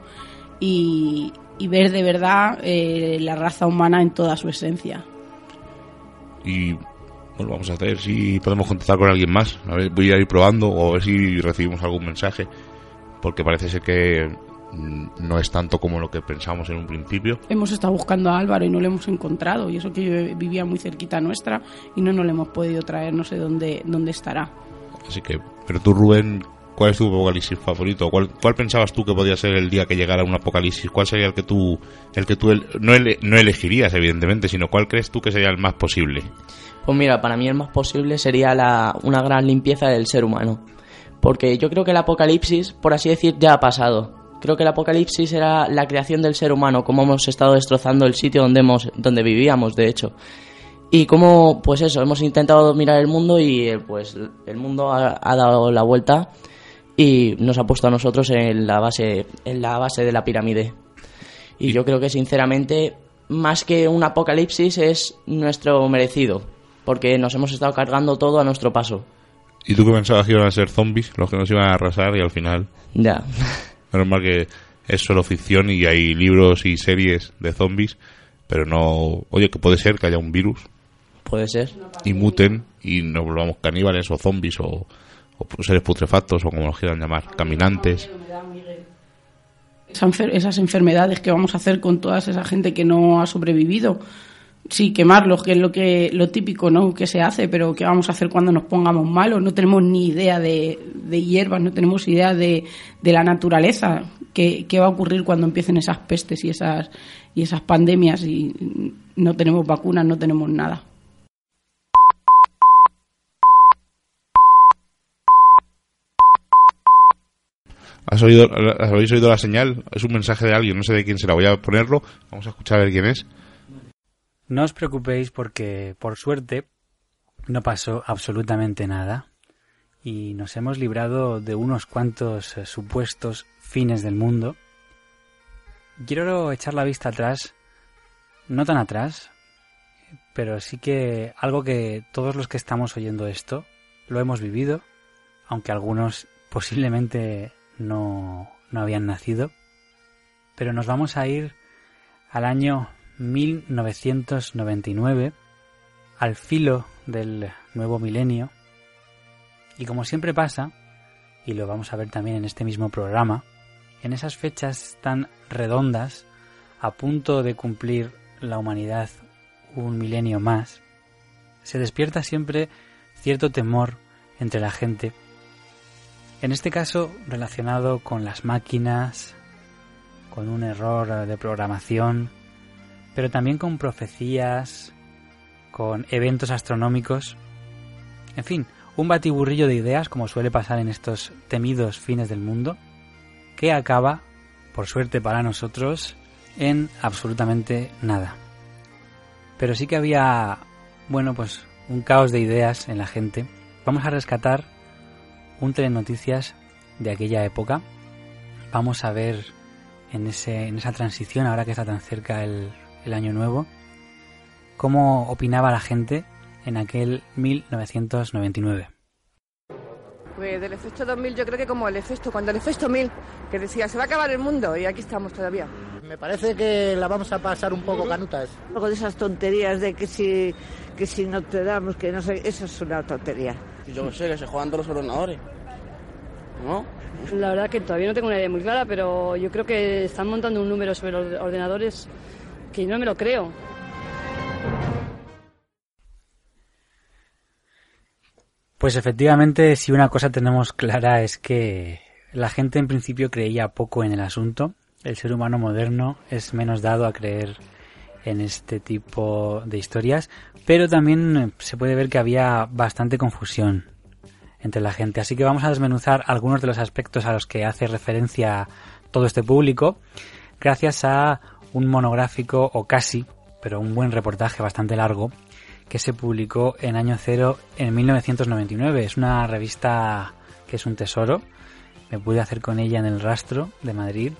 y, y ver de verdad eh, la raza humana en toda su esencia. Y bueno, vamos a ver si podemos contactar con alguien más. A ver, voy a ir probando o a ver si recibimos algún mensaje. Porque parece ser que mm, no es tanto como lo que pensamos en un principio. Hemos estado buscando a Álvaro y no lo hemos encontrado, y eso que yo vivía muy cerquita nuestra y no nos lo hemos podido traer, no sé dónde, dónde estará. Así que, pero tú, Rubén, ¿cuál es tu apocalipsis favorito? ¿Cuál, cuál pensabas tú que podía ser el día que llegara un apocalipsis? ¿Cuál sería el que tú, el que tú el- no, ele- no elegirías, evidentemente, sino cuál crees tú que sería el más posible? Pues mira, para mí el más posible sería la, una gran limpieza del ser humano. Porque yo creo que el apocalipsis, por así decir, ya ha pasado. Creo que el apocalipsis era la creación del ser humano, cómo hemos estado destrozando el sitio donde, hemos, donde vivíamos, de hecho. Y cómo, pues eso, hemos intentado dominar el mundo y eh, pues el mundo ha, ha dado la vuelta y nos ha puesto a nosotros en la base, en la base de la pirámide. Y yo creo que sinceramente, más que un apocalipsis, es nuestro merecido, porque nos hemos estado cargando todo a nuestro paso. ¿Y tú qué pensabas que iban a ser zombies, los que nos iban a arrasar y al final... Ya. Menos mal que es solo ficción y hay libros y series de zombies, pero no... Oye, que puede ser que haya un virus Puede ser. y muten y nos volvamos caníbales o zombies o, o seres putrefactos o como los quieran llamar, caminantes. Esas enfermedades que vamos a hacer con toda esa gente que no ha sobrevivido. Sí, quemarlos, que es lo que lo típico, ¿no? Que se hace, pero ¿qué vamos a hacer cuando nos pongamos malos? No tenemos ni idea de, de hierbas, no tenemos idea de, de la naturaleza. ¿Qué, ¿Qué va a ocurrir cuando empiecen esas pestes y esas y esas pandemias y no tenemos vacunas, no tenemos nada? ¿Has oído, has- ¿Habéis oído la señal? Es un mensaje de alguien, no sé de quién será. Voy a ponerlo. Vamos a escuchar a ver quién es. No os preocupéis porque, por suerte, no pasó absolutamente nada y nos hemos librado de unos cuantos eh, supuestos fines del mundo. Quiero echar la vista atrás, no tan atrás, pero sí que algo que todos los que estamos oyendo esto lo hemos vivido, aunque algunos posiblemente no, no habían nacido, pero nos vamos a ir al año 1999, al filo del nuevo milenio, y como siempre pasa, y lo vamos a ver también en este mismo programa, en esas fechas tan redondas, a punto de cumplir la humanidad un milenio más, se despierta siempre cierto temor entre la gente, en este caso relacionado con las máquinas, con un error de programación, pero también con profecías, con eventos astronómicos, en fin, un batiburrillo de ideas como suele pasar en estos temidos fines del mundo, que acaba, por suerte para nosotros, en absolutamente nada. Pero sí que había, bueno, pues un caos de ideas en la gente. Vamos a rescatar un telenoticias de aquella época. Vamos a ver en, ese, en esa transición, ahora que está tan cerca el, el año nuevo, cómo opinaba la gente en aquel 1999. Pues del efecto 2000 yo creo que como el efecto, cuando el efecto 1000, que decía, se va a acabar el mundo y aquí estamos todavía. Me parece que la vamos a pasar un poco canutas. Algo de esas tonterías de que si, que si no te damos, que no sé, eso es una tontería. Yo sé, que se juegan todos los ordenadores. ¿No? La verdad que todavía no tengo una idea muy clara, pero yo creo que están montando un número sobre los ordenadores que no me lo creo. Pues efectivamente, si una cosa tenemos clara es que la gente en principio creía poco en el asunto. El ser humano moderno es menos dado a creer en este tipo de historias, pero también se puede ver que había bastante confusión entre la gente. Así que vamos a desmenuzar algunos de los aspectos a los que hace referencia todo este público, gracias a un monográfico o casi, pero un buen reportaje bastante largo, que se publicó en año cero en 1999. Es una revista que es un tesoro. me pude hacer con ella en el rastro de Madrid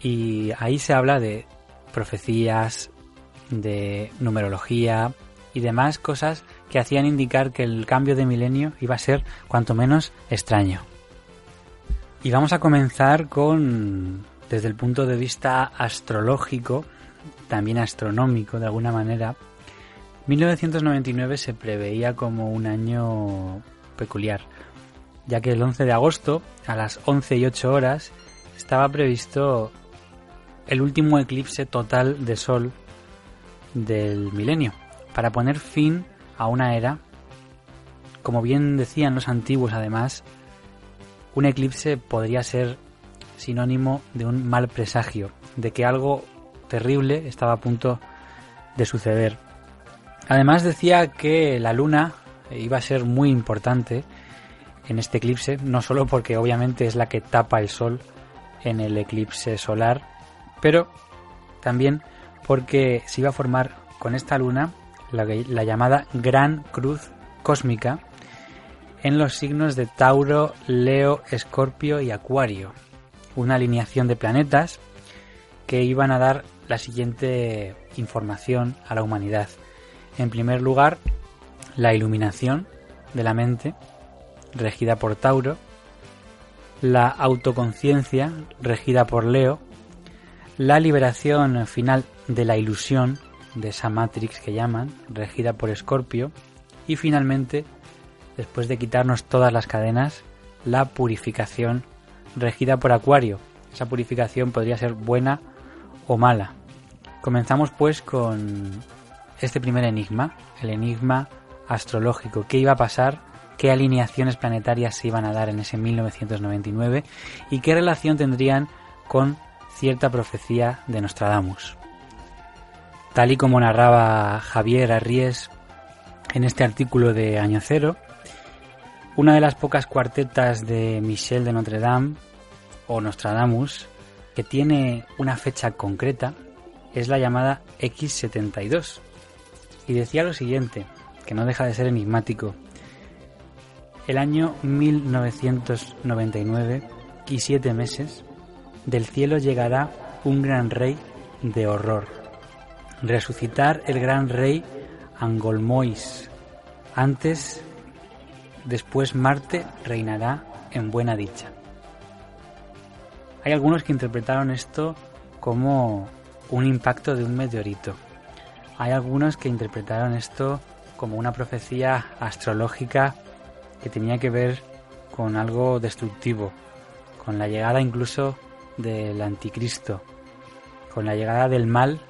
y ahí se habla de profecías, de numerología y demás cosas que hacían indicar que el cambio de milenio iba a ser cuanto menos extraño. Y vamos a comenzar con, desde el punto de vista astrológico, también astronómico de alguna manera, 1999 se preveía como un año peculiar, ya que el 11 de agosto, a las 11 y 8 horas, estaba previsto el último eclipse total de Sol del milenio, para poner fin a una era, como bien decían los antiguos además, un eclipse podría ser sinónimo de un mal presagio, de que algo terrible estaba a punto de suceder. Además decía que la luna iba a ser muy importante en este eclipse, no solo porque obviamente es la que tapa el sol en el eclipse solar, pero también porque se iba a formar con esta luna la, la llamada Gran Cruz Cósmica en los signos de Tauro, Leo, Escorpio y Acuario, una alineación de planetas que iban a dar la siguiente información a la humanidad. En primer lugar, la iluminación de la mente, regida por Tauro, la autoconciencia, regida por Leo, la liberación final de la ilusión, de esa Matrix que llaman, regida por Escorpio, y finalmente, después de quitarnos todas las cadenas, la purificación, regida por Acuario. Esa purificación podría ser buena o mala. Comenzamos pues con este primer enigma, el enigma astrológico. ¿Qué iba a pasar? ¿Qué alineaciones planetarias se iban a dar en ese 1999? ¿Y qué relación tendrían con cierta profecía de Nostradamus? Tal y como narraba Javier Arries en este artículo de Año Cero, una de las pocas cuartetas de Michel de Notre Dame o Nostradamus que tiene una fecha concreta es la llamada X72, y decía lo siguiente, que no deja de ser enigmático. El año 1999 y siete meses, del cielo llegará un gran rey de horror. Resucitar el gran rey Angolmois. Antes, después Marte reinará en buena dicha. Hay algunos que interpretaron esto como un impacto de un meteorito. Hay algunos que interpretaron esto como una profecía astrológica que tenía que ver con algo destructivo, con la llegada incluso del anticristo, con la llegada del mal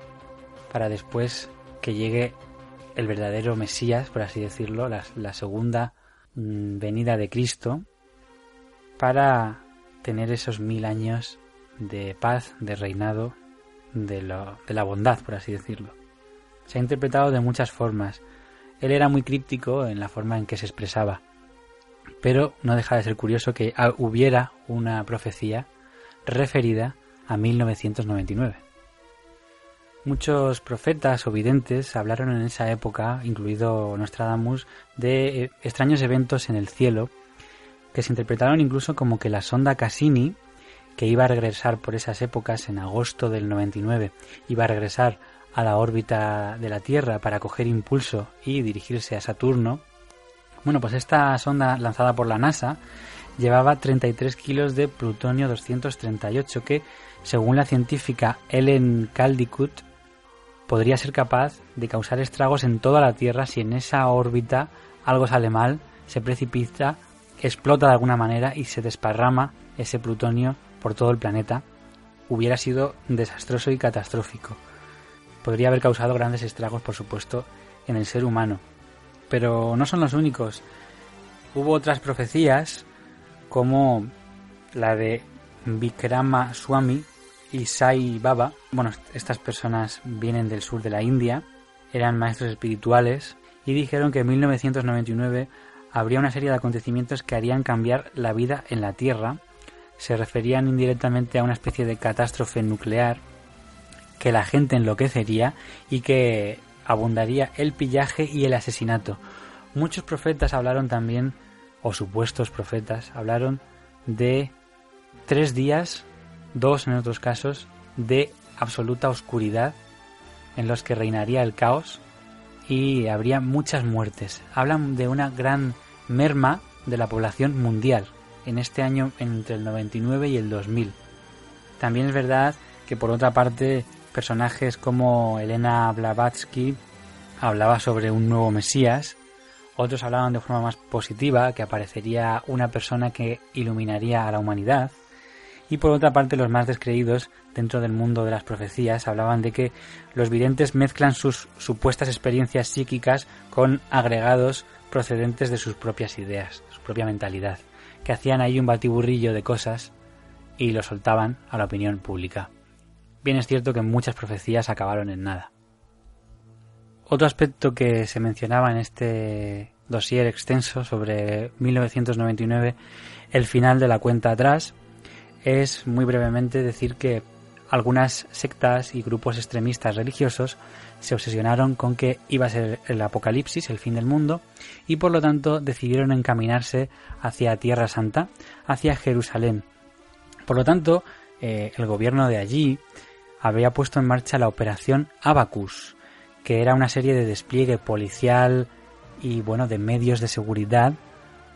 para después que llegue el verdadero Mesías, por así decirlo, la, segunda mm, venida de Cristo, para tener esos mil años de paz, de reinado, de la bondad, por así decirlo se ha interpretado de muchas formas. Él era muy críptico en la forma en que se expresaba, pero no deja de ser curioso que hubiera una profecía referida a 1999. Muchos profetas o videntes hablaron en esa época, incluido Nostradamus, de eh, extraños eventos en el cielo que se interpretaron incluso como que la sonda Cassini, que iba a regresar por esas épocas en agosto del 99, iba a regresar a la órbita de la Tierra para coger impulso y dirigirse a Saturno, bueno, pues esta sonda lanzada por la NASA llevaba 33 kilos de plutonio 238 que, según la científica Ellen Caldicott, podría ser capaz de causar estragos en toda la Tierra si en esa órbita algo sale mal, se precipita, explota de alguna manera y se desparrama ese plutonio por todo el planeta. Hubiera sido desastroso y catastrófico podría haber causado grandes estragos, por supuesto, en el ser humano. Pero no son los únicos. Hubo otras profecías, como la de Vikrama Swami y Sai Baba. Bueno, estas personas vienen del sur de la India, eran maestros espirituales y dijeron que en 1999 habría una serie de acontecimientos que harían cambiar la vida en la Tierra. Se referían indirectamente a una especie de catástrofe nuclear que la gente enloquecería y que abundaría el pillaje y el asesinato. Muchos profetas hablaron también, o supuestos profetas, hablaron de tres días, dos en otros casos, de absoluta oscuridad en los que reinaría el caos y habría muchas muertes. Hablan de una gran merma de la población mundial en este año entre el 99 y el 2000. También es verdad que por otra parte personajes como Elena Blavatsky hablaba sobre un nuevo Mesías, otros hablaban de forma más positiva que aparecería una persona que iluminaría a la humanidad, y por otra parte los más descreídos dentro del mundo de las profecías hablaban de que los videntes mezclan sus supuestas experiencias psíquicas con agregados procedentes de sus propias ideas, su propia mentalidad, que hacían ahí un batiburrillo de cosas y lo soltaban a la opinión pública. Bien es cierto que muchas profecías acabaron en nada. Otro aspecto que se mencionaba en este dossier extenso sobre 1999, el final de la cuenta atrás, es muy brevemente decir que algunas sectas y grupos extremistas religiosos se obsesionaron con que iba a ser el apocalipsis, el fin del mundo, y por lo tanto decidieron encaminarse hacia Tierra Santa, hacia Jerusalén. Por lo tanto, eh, el gobierno de allí había puesto en marcha la operación Abacus, que era una serie de despliegue policial y bueno de medios de seguridad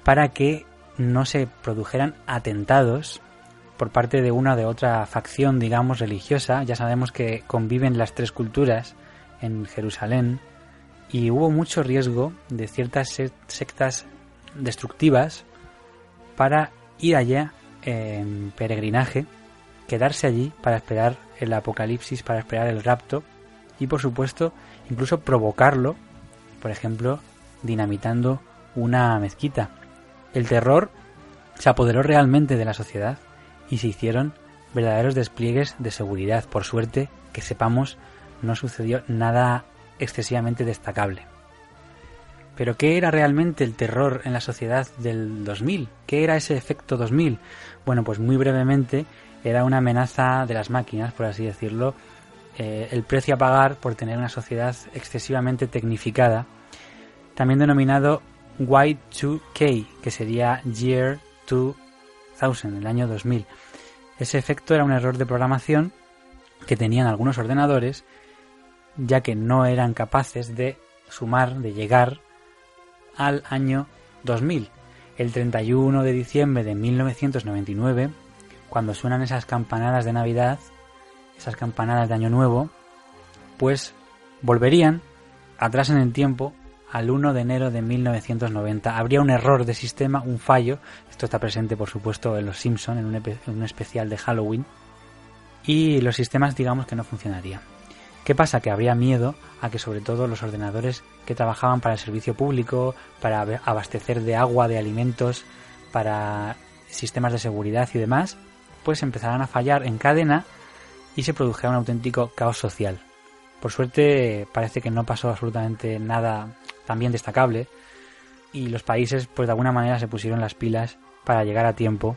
para que no se produjeran atentados por parte de una o de otra facción, digamos, religiosa. Ya sabemos que conviven las tres culturas en Jerusalén y hubo mucho riesgo de ciertas sectas destructivas para ir allá en peregrinaje, quedarse allí para esperar el apocalipsis, para esperar el rapto y por supuesto incluso provocarlo, por ejemplo, dinamitando una mezquita. El terror se apoderó realmente de la sociedad y se hicieron verdaderos despliegues de seguridad. Por suerte, que sepamos, no sucedió nada excesivamente destacable. Pero ¿qué era realmente el terror en la sociedad del 2000? ¿Qué era ese efecto 2000? Bueno, pues muy brevemente era una amenaza de las máquinas, por así decirlo, eh, el precio a pagar por tener una sociedad excesivamente tecnificada, también denominado Y2K, que sería Year 2000, el año 2000. Ese efecto era un error de programación que tenían algunos ordenadores, ya que no eran capaces de sumar, de llegar al año 2000. El 31 de diciembre de 1999, cuando suenan esas campanadas de Navidad, esas campanadas de Año Nuevo, pues volverían atrás en el tiempo al 1 de enero de 1990. Habría un error de sistema, un fallo. Esto está presente, por supuesto, en Los Simpson, en un, especial de Halloween. Y los sistemas, digamos que no funcionarían. ¿Qué pasa? Que habría miedo a que sobre todo los ordenadores que trabajaban para el servicio público, para abastecer de agua, de alimentos, para sistemas de seguridad y demás, pues empezaran a fallar en cadena y se produjera un auténtico caos social. Por suerte parece que no pasó absolutamente nada también destacable y los países pues de alguna manera se pusieron las pilas para llegar a tiempo,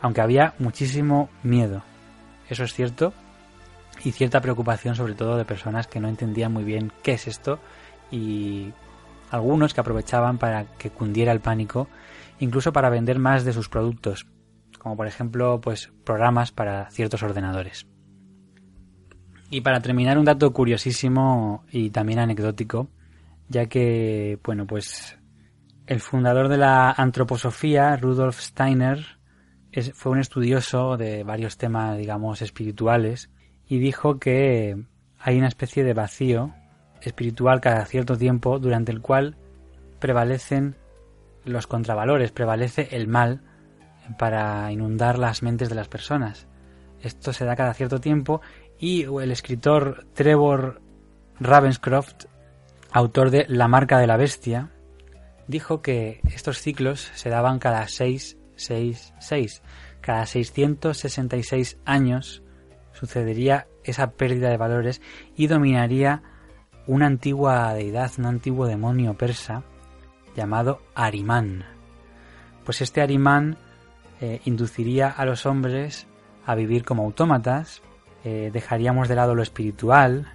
aunque había muchísimo miedo. Eso es cierto y cierta preocupación sobre todo de personas que no entendían muy bien qué es esto y algunos que aprovechaban para que cundiera el pánico, incluso para vender más de sus productos, como por ejemplo pues programas para ciertos ordenadores. Y para terminar un dato curiosísimo y también anecdótico, ya que, bueno, pues el fundador de la antroposofía, Rudolf Steiner, fue un estudioso de varios temas, digamos, espirituales, y dijo que hay una especie de vacío espiritual cada cierto tiempo durante el cual prevalecen los contravalores, prevalece el mal para inundar las mentes de las personas. Esto se da cada cierto tiempo y el escritor Trevor Ravenscroft autor de La marca de la bestia, dijo que estos ciclos se daban cada 6, 6, 6. Cada 666 años sucedería esa pérdida de valores y dominaría una antigua deidad, un antiguo demonio persa llamado Arimán. Pues este Arimán eh, induciría a los hombres a vivir como autómatas, eh, dejaríamos de lado lo espiritual,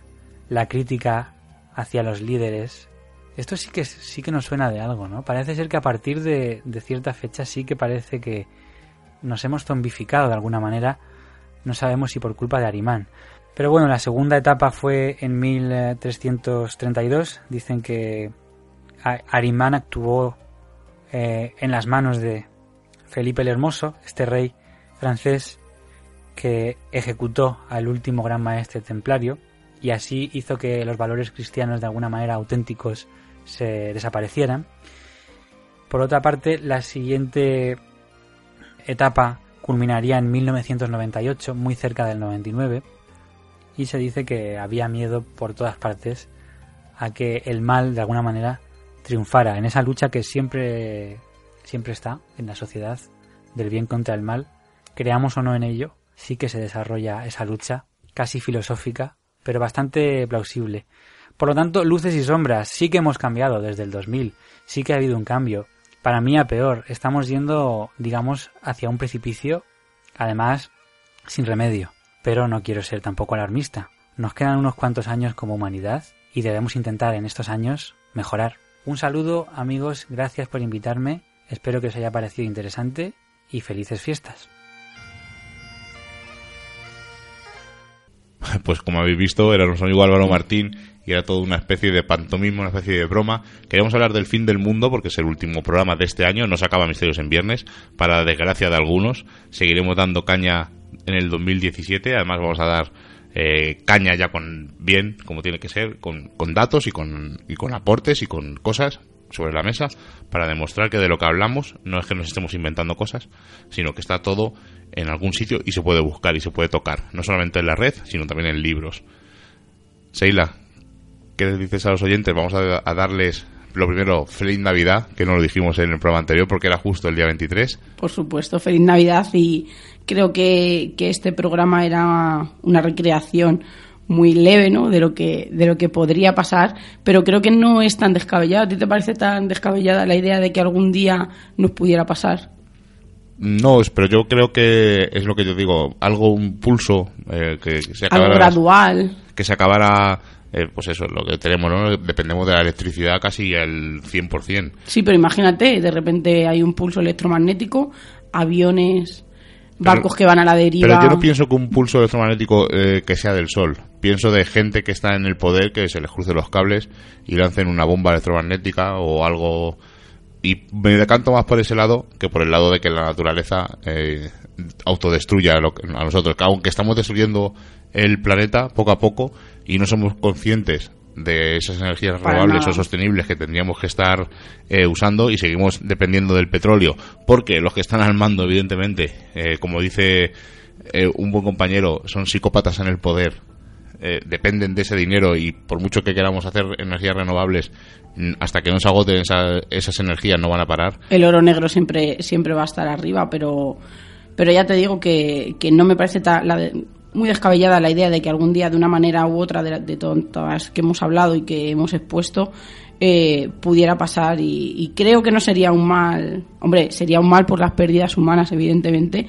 la crítica hacia los líderes. Esto sí que, sí que nos suena de algo, ¿no? Parece ser que a partir de, cierta fecha sí que parece que, nos hemos zombificado de alguna manera, no sabemos si por culpa de Arimán. Pero bueno, la segunda etapa fue en 1332. Dicen que Arimán actuó eh, en las manos de Felipe el Hermoso, este rey francés que ejecutó al último gran maestre templario y así hizo que los valores cristianos de alguna manera auténticos se desaparecieran. Por otra parte, la siguiente etapa culminaría en 1998, muy cerca del 99, y se dice que había miedo por todas partes a que el mal de alguna manera triunfara en esa lucha que siempre siempre está en la sociedad del bien contra el mal, creamos o no en ello, sí que se desarrolla esa lucha casi filosófica, pero bastante plausible. Por lo tanto, luces y sombras, sí que hemos cambiado desde el 2000, sí que ha habido un cambio. Para mí a peor, estamos yendo, digamos, hacia un precipicio, además, sin remedio. Pero no quiero ser tampoco alarmista. Nos quedan unos cuantos años como humanidad y debemos intentar en estos años mejorar. Un saludo amigos, gracias por invitarme, espero que os haya parecido interesante y felices fiestas. [laughs] Pues como habéis visto, era nuestro amigo Álvaro Martín y era toda una especie de pantomima, una especie de broma. Queríamos hablar del fin del mundo porque es el último programa de este año, no se acaba Misterios en Viernes, para la desgracia de algunos. Seguiremos dando caña en el 2017, además vamos a dar eh, caña ya con bien, como tiene que ser, con, con datos y con, y con aportes y con cosas sobre la mesa para demostrar que de lo que hablamos no es que nos estemos inventando cosas, sino que está todo en algún sitio y se puede buscar y se puede tocar, no solamente en la red, sino también en libros. Seila, ¿qué les dices a los oyentes? Vamos a, darles lo primero, feliz Navidad, que no lo dijimos en el programa anterior porque era justo el día 23. Por supuesto, feliz Navidad y creo que, que este programa era una recreación muy leve, ¿no? De lo que de lo que podría pasar, pero creo que no es tan descabellado. ¿A ti te parece tan descabellada la idea de que algún día nos pudiera pasar? No, pero yo creo que es lo que yo digo, algo un pulso eh, que se acabara algo gradual, que se acabara eh, pues eso, lo que tenemos, ¿no? Dependemos de la electricidad casi al 100%. Sí, pero imagínate, de repente hay un pulso electromagnético, aviones barcos que van a la deriva. Pero yo no pienso que un pulso electromagnético eh, que sea del Sol. Pienso de gente que está en el poder, que se les cruce los cables y lancen una bomba electromagnética o algo. Y me decanto más por ese lado que por el lado de que la naturaleza eh, autodestruya a nosotros. aunque estamos destruyendo el planeta poco a poco y no somos conscientes de esas energías renovables o sostenibles que tendríamos que estar eh, usando y seguimos dependiendo del petróleo. Porque los que están al mando evidentemente eh, como dice eh, un buen compañero son psicópatas en el poder dependen de ese dinero y por mucho que queramos hacer energías renovables hasta que no se agoten esas energías no van a parar. El oro negro siempre siempre va a estar arriba pero pero ya te digo que, que no me parece la de, muy descabellada la idea de que algún día, de una manera u otra, de, de todas que hemos hablado y que hemos expuesto, eh, pudiera pasar. Y, creo que no sería un mal, hombre, sería un mal por las pérdidas humanas, evidentemente,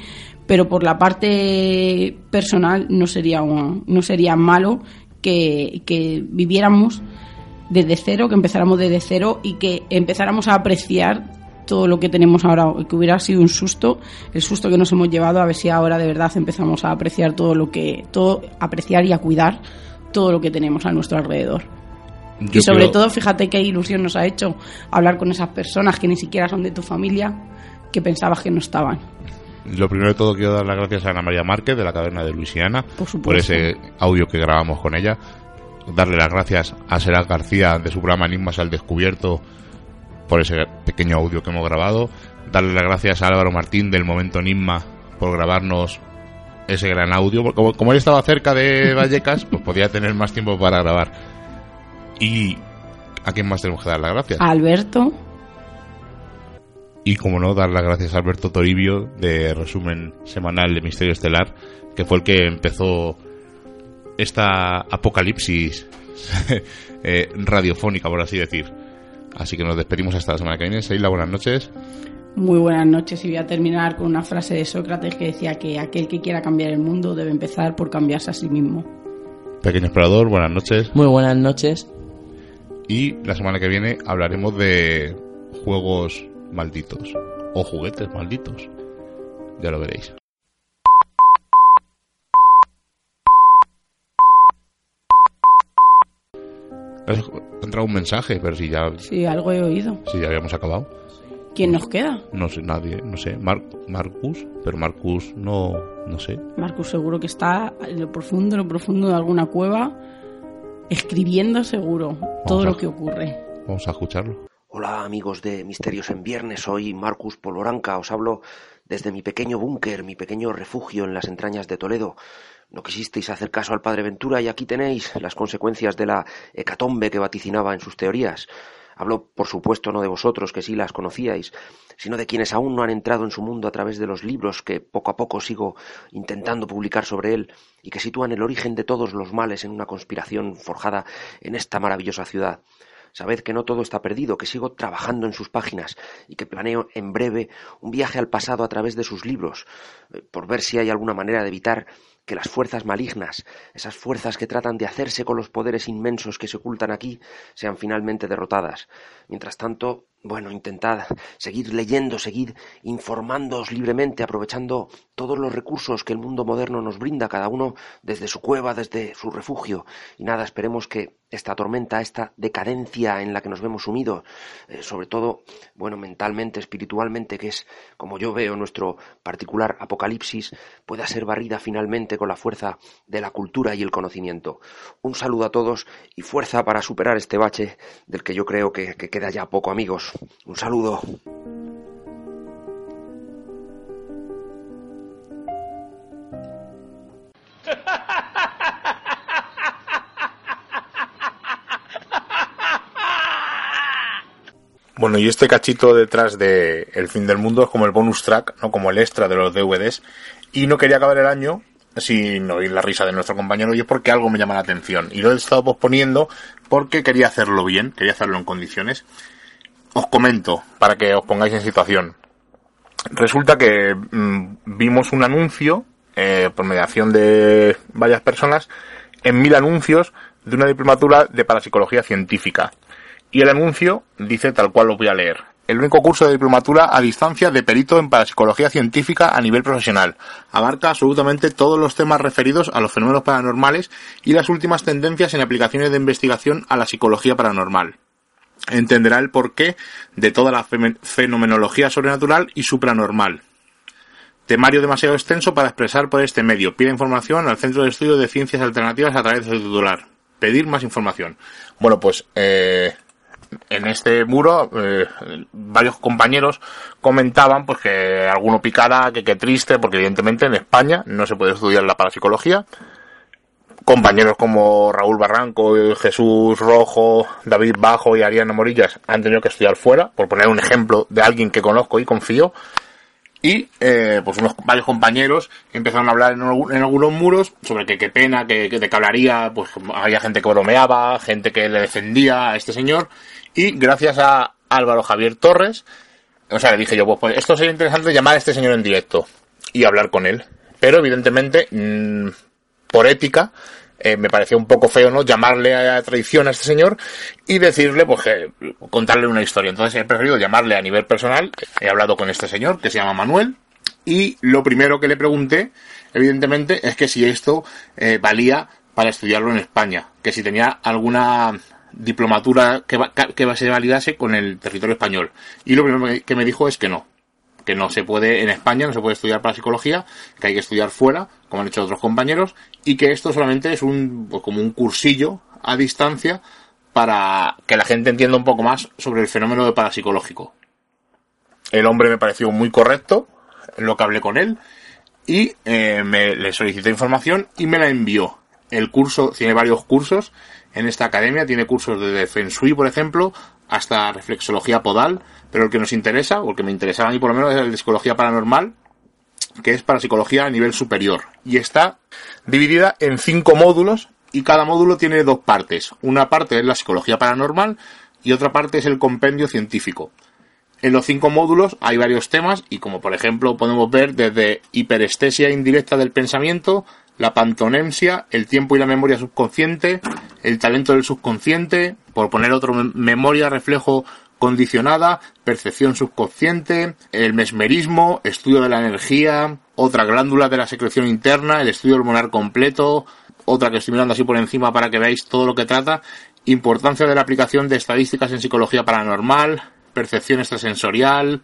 pero por la parte personal no sería, no sería malo que, que viviéramos desde cero, que empezáramos desde cero y que empezáramos a apreciar todo lo que tenemos ahora, que hubiera sido un susto, el susto que nos hemos llevado, a ver si ahora de verdad empezamos a apreciar todo lo que, todo, apreciar y a cuidar todo lo que tenemos a nuestro alrededor. y sobre todo, fíjate qué ilusión nos ha hecho hablar con esas personas que ni siquiera son de tu familia, que pensabas que no estaban. Lo primero de todo quiero dar las gracias a Ana María Márquez de la Caverna de Luisiana por, ese audio que grabamos con ella. Darle las gracias a Será García de su programa Enigmas al Descubierto por ese pequeño audio que hemos grabado. Darle las gracias a Álvaro Martín del Momento Nisma por grabarnos ese gran audio. Como, como él estaba cerca de [laughs] Vallecas, pues podía tener más tiempo para grabar. Y ¿a quién más tenemos que dar las gracias? A Alberto. Y como no, dar las gracias a Alberto Toribio de resumen semanal de Misterio Estelar, que fue el que empezó esta apocalipsis [laughs] eh, radiofónica, por así decir. Así que nos despedimos hasta la semana que viene. Seila, buenas noches. Muy buenas noches y voy a terminar con una frase de Sócrates que decía que aquel que quiera cambiar el mundo debe empezar por cambiarse a sí mismo. Pequeño explorador, buenas noches. Muy buenas noches. Y la semana que viene hablaremos de juegos malditos o juguetes malditos. Ya lo veréis. Ha entrado un mensaje, pero si ya, Sí, algo he oído. si ya habíamos acabado. ¿Quién nos queda? No sé, nadie, no sé. Mar- Marcus, pero Marcus no, no sé. Marcus seguro que está en lo profundo, en lo profundo de alguna cueva, escribiendo seguro todo a- lo que ocurre. Vamos a escucharlo. Hola amigos de Misterios en Viernes, soy Marcus Poloranca, os hablo desde mi pequeño búnker, mi pequeño refugio en las entrañas de Toledo. No quisisteis hacer caso al padre Ventura y aquí tenéis las consecuencias de la hecatombe que vaticinaba en sus teorías. Hablo, por supuesto, no de vosotros, que sí las conocíais, sino de quienes aún no han entrado en su mundo a través de los libros que poco a poco sigo intentando publicar sobre él y que sitúan el origen de todos los males en una conspiración forjada en esta maravillosa ciudad. Sabed que no todo está perdido, que sigo trabajando en sus páginas y que planeo en breve un viaje al pasado a través de sus libros, eh, por ver si hay alguna manera de evitar que las fuerzas malignas, esas fuerzas que tratan de hacerse con los poderes inmensos que se ocultan aquí, sean finalmente derrotadas. Mientras tanto, bueno, intentad seguir leyendo, seguid informándoos libremente, aprovechando todos los recursos que el mundo moderno nos brinda, cada uno desde su cueva, desde su refugio. Y nada, esperemos que esta tormenta, esta decadencia en la que nos vemos sumidos, eh, sobre todo, bueno, mentalmente, espiritualmente, que es como yo veo nuestro particular apocalipsis, pueda ser barrida finalmente con la fuerza de la cultura y el conocimiento. Un saludo a todos y fuerza para superar este bache del que yo creo que, que queda ya poco, amigos. Un saludo. Bueno, y este cachito detrás de El fin del mundo es como el bonus track, ¿no? Como el extra de los DVDs. Y no quería acabar el año sin oír la risa de nuestro compañero y es porque algo me llama la atención. Y lo he estado posponiendo porque quería hacerlo bien, quería hacerlo en condiciones. Os comento, para que os pongáis en situación. Resulta que mm, vimos un anuncio, eh, por mediación de varias personas, en mil anuncios de una diplomatura de parapsicología científica. Y el anuncio dice tal cual lo voy a leer. El único curso de diplomatura a distancia de perito en parapsicología científica a nivel profesional. Abarca absolutamente todos los temas referidos a los fenómenos paranormales y las últimas tendencias en aplicaciones de investigación a la psicología paranormal. Entenderá el porqué de toda la fenomenología sobrenatural y supranormal. Temario demasiado extenso para expresar por este medio. Pide información al Centro de Estudio de Ciencias Alternativas a través de su titular. Pedir más información. Bueno, pues eh, en este muro eh, varios compañeros comentaban pues que alguno picara, que qué triste, porque evidentemente en España no se puede estudiar la parapsicología. Compañeros como Raúl Barranco, Jesús Rojo, David Bajo y Ariana Morillas han tenido que estudiar fuera, por poner un ejemplo de alguien que conozco y confío. Y eh, pues unos varios compañeros empezaron a hablar en, algu- en algunos muros sobre que qué pena, que, que de qué hablaría, pues había gente que bromeaba, gente que le defendía a este señor. Y gracias a Álvaro Javier Torres, o sea, le dije yo, pues, pues, esto sería interesante llamar a este señor en directo y hablar con él. Pero evidentemente, mm, por ética, eh, me parecía un poco feo, ¿no? Llamarle a traición a este señor y decirle, pues, que, contarle una historia. Entonces he preferido llamarle a nivel personal. He hablado con este señor, que se llama Manuel, y lo primero que le pregunté, evidentemente, es que si esto eh, valía para estudiarlo en España, que si tenía alguna diplomatura que, va- que se validase con el territorio español. Y lo primero que me dijo es que no, que no se puede en España, no se puede estudiar para psicología, que hay que estudiar fuera, como han hecho otros compañeros, y que esto solamente es un como un cursillo a distancia para que la gente entienda un poco más sobre el fenómeno de parapsicológico. El hombre me pareció muy correcto, lo que hablé con él, y eh, me, le solicité información y me la envió. El curso tiene varios cursos en esta academia, tiene cursos de Feng Shui, por ejemplo, hasta reflexología podal, pero el que nos interesa, o el que me interesaba a mí por lo menos, es de psicología paranormal, que es para psicología a nivel superior. Y está dividida en cinco módulos, y cada módulo tiene dos partes. Una parte es la psicología paranormal, y otra parte es el compendio científico. En los cinco módulos hay varios temas y como por ejemplo podemos ver desde hiperestesia indirecta del pensamiento, la pantonemsia, el tiempo y la memoria subconsciente, el talento del subconsciente, por poner otro, mem- memoria, reflejo, condicionada, percepción subconsciente, el mesmerismo, estudio de la energía, otra glándula de la secreción interna, el estudio hormonal completo, otra que estoy mirando así por encima para que veáis todo lo que trata, importancia de la aplicación de estadísticas en psicología paranormal, percepción extrasensorial,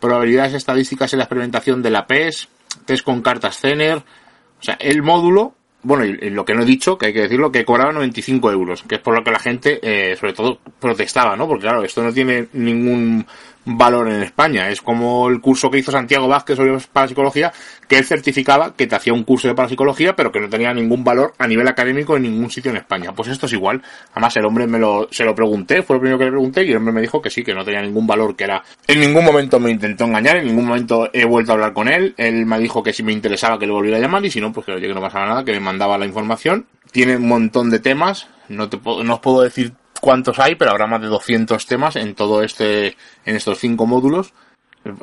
probabilidades estadísticas en la experimentación de la PES, test con cartas Zener, o sea, el módulo bueno, y, lo que no he dicho, que hay que decirlo, que cobraba 95 euros, que es por lo que la gente, eh, sobre todo, protestaba, ¿no? Porque claro, esto no tiene ningún valor en España. Es como el curso que hizo Santiago Vázquez sobre parapsicología, que él certificaba que te hacía un curso de parapsicología, pero que no tenía ningún valor a nivel académico en ningún sitio en España. Pues esto es igual. Además, el hombre me lo, se lo pregunté, fue lo primero que le pregunté, y el hombre me dijo que sí, que no tenía ningún valor, que era, en ningún momento me intentó engañar, en ningún momento he vuelto a hablar con él, él me dijo que si me interesaba que le volviera a llamar, y si no, pues que, que no pasaba nada, que me mandaba la información. Tiene un montón de temas, no te no os puedo decir cuántos hay, pero habrá más de 200 temas en todo este, en estos cinco módulos.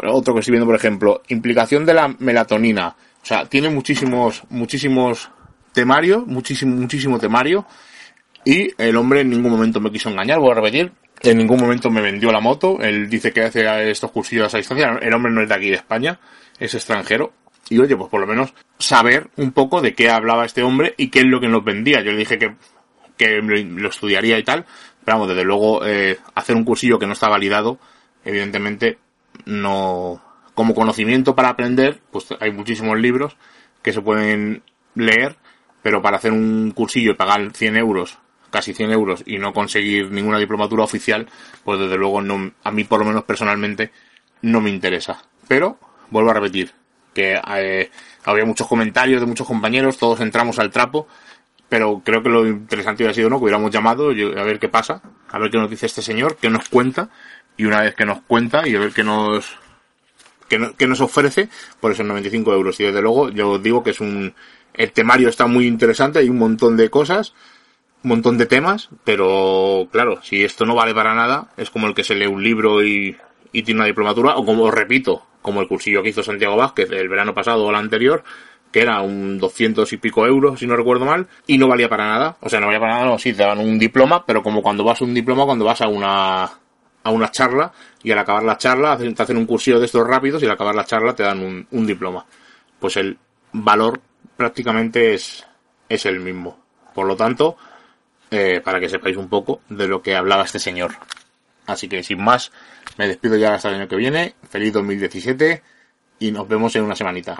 Otro que estoy viendo, por ejemplo, implicación de la melatonina. O sea, tiene muchísimos, muchísimos temarios, muchísimo, muchísimo temario. Y el hombre en ningún momento me quiso engañar, voy a repetir. En ningún momento me vendió la moto. Él dice que hace estos cursillos a distancia. El hombre no es de aquí de España, es extranjero. Y oye, pues por lo menos saber un poco de qué hablaba este hombre y qué es lo que nos vendía. Yo le dije que, que lo estudiaría y tal, pero desde luego, eh, hacer un cursillo que no está validado, evidentemente, no, como conocimiento para aprender, pues hay muchísimos libros que se pueden leer, pero para hacer un cursillo y pagar 100 euros, casi 100 euros, y no conseguir ninguna diplomatura oficial, pues desde luego no, a mí por lo menos personalmente, no me interesa. Pero, vuelvo a repetir, que eh, había muchos comentarios de muchos compañeros, todos entramos al trapo, pero creo que lo interesante hubiera sido ¿no? que hubiéramos llamado a ver qué pasa, a ver qué nos dice este señor, qué nos cuenta, y una vez que nos cuenta y a ver qué nos, qué, nos ofrece por esos 95 euros. Y desde luego, yo digo que es un, el temario está muy interesante, hay un montón de cosas, un montón de temas, pero claro, si esto no vale para nada, es como el que se lee un libro y, y tiene una diplomatura, o como, repito, como el cursillo que hizo Santiago Vázquez el verano pasado o el anterior, que era un 200 y pico euros, si no recuerdo mal, y no valía para nada. O sea, no valía para nada, no, sí, te daban un diploma, pero como cuando vas a un diploma, cuando vas a una, a una charla, y al acabar la charla te hacen un cursillo de estos rápidos, y al acabar la charla te dan un, diploma. Pues el valor prácticamente es, es el mismo. Por lo tanto, eh, para que sepáis un poco de lo que hablaba este señor. Así que sin más, me despido ya hasta el año que viene. Feliz 2017 y nos vemos en una semanita.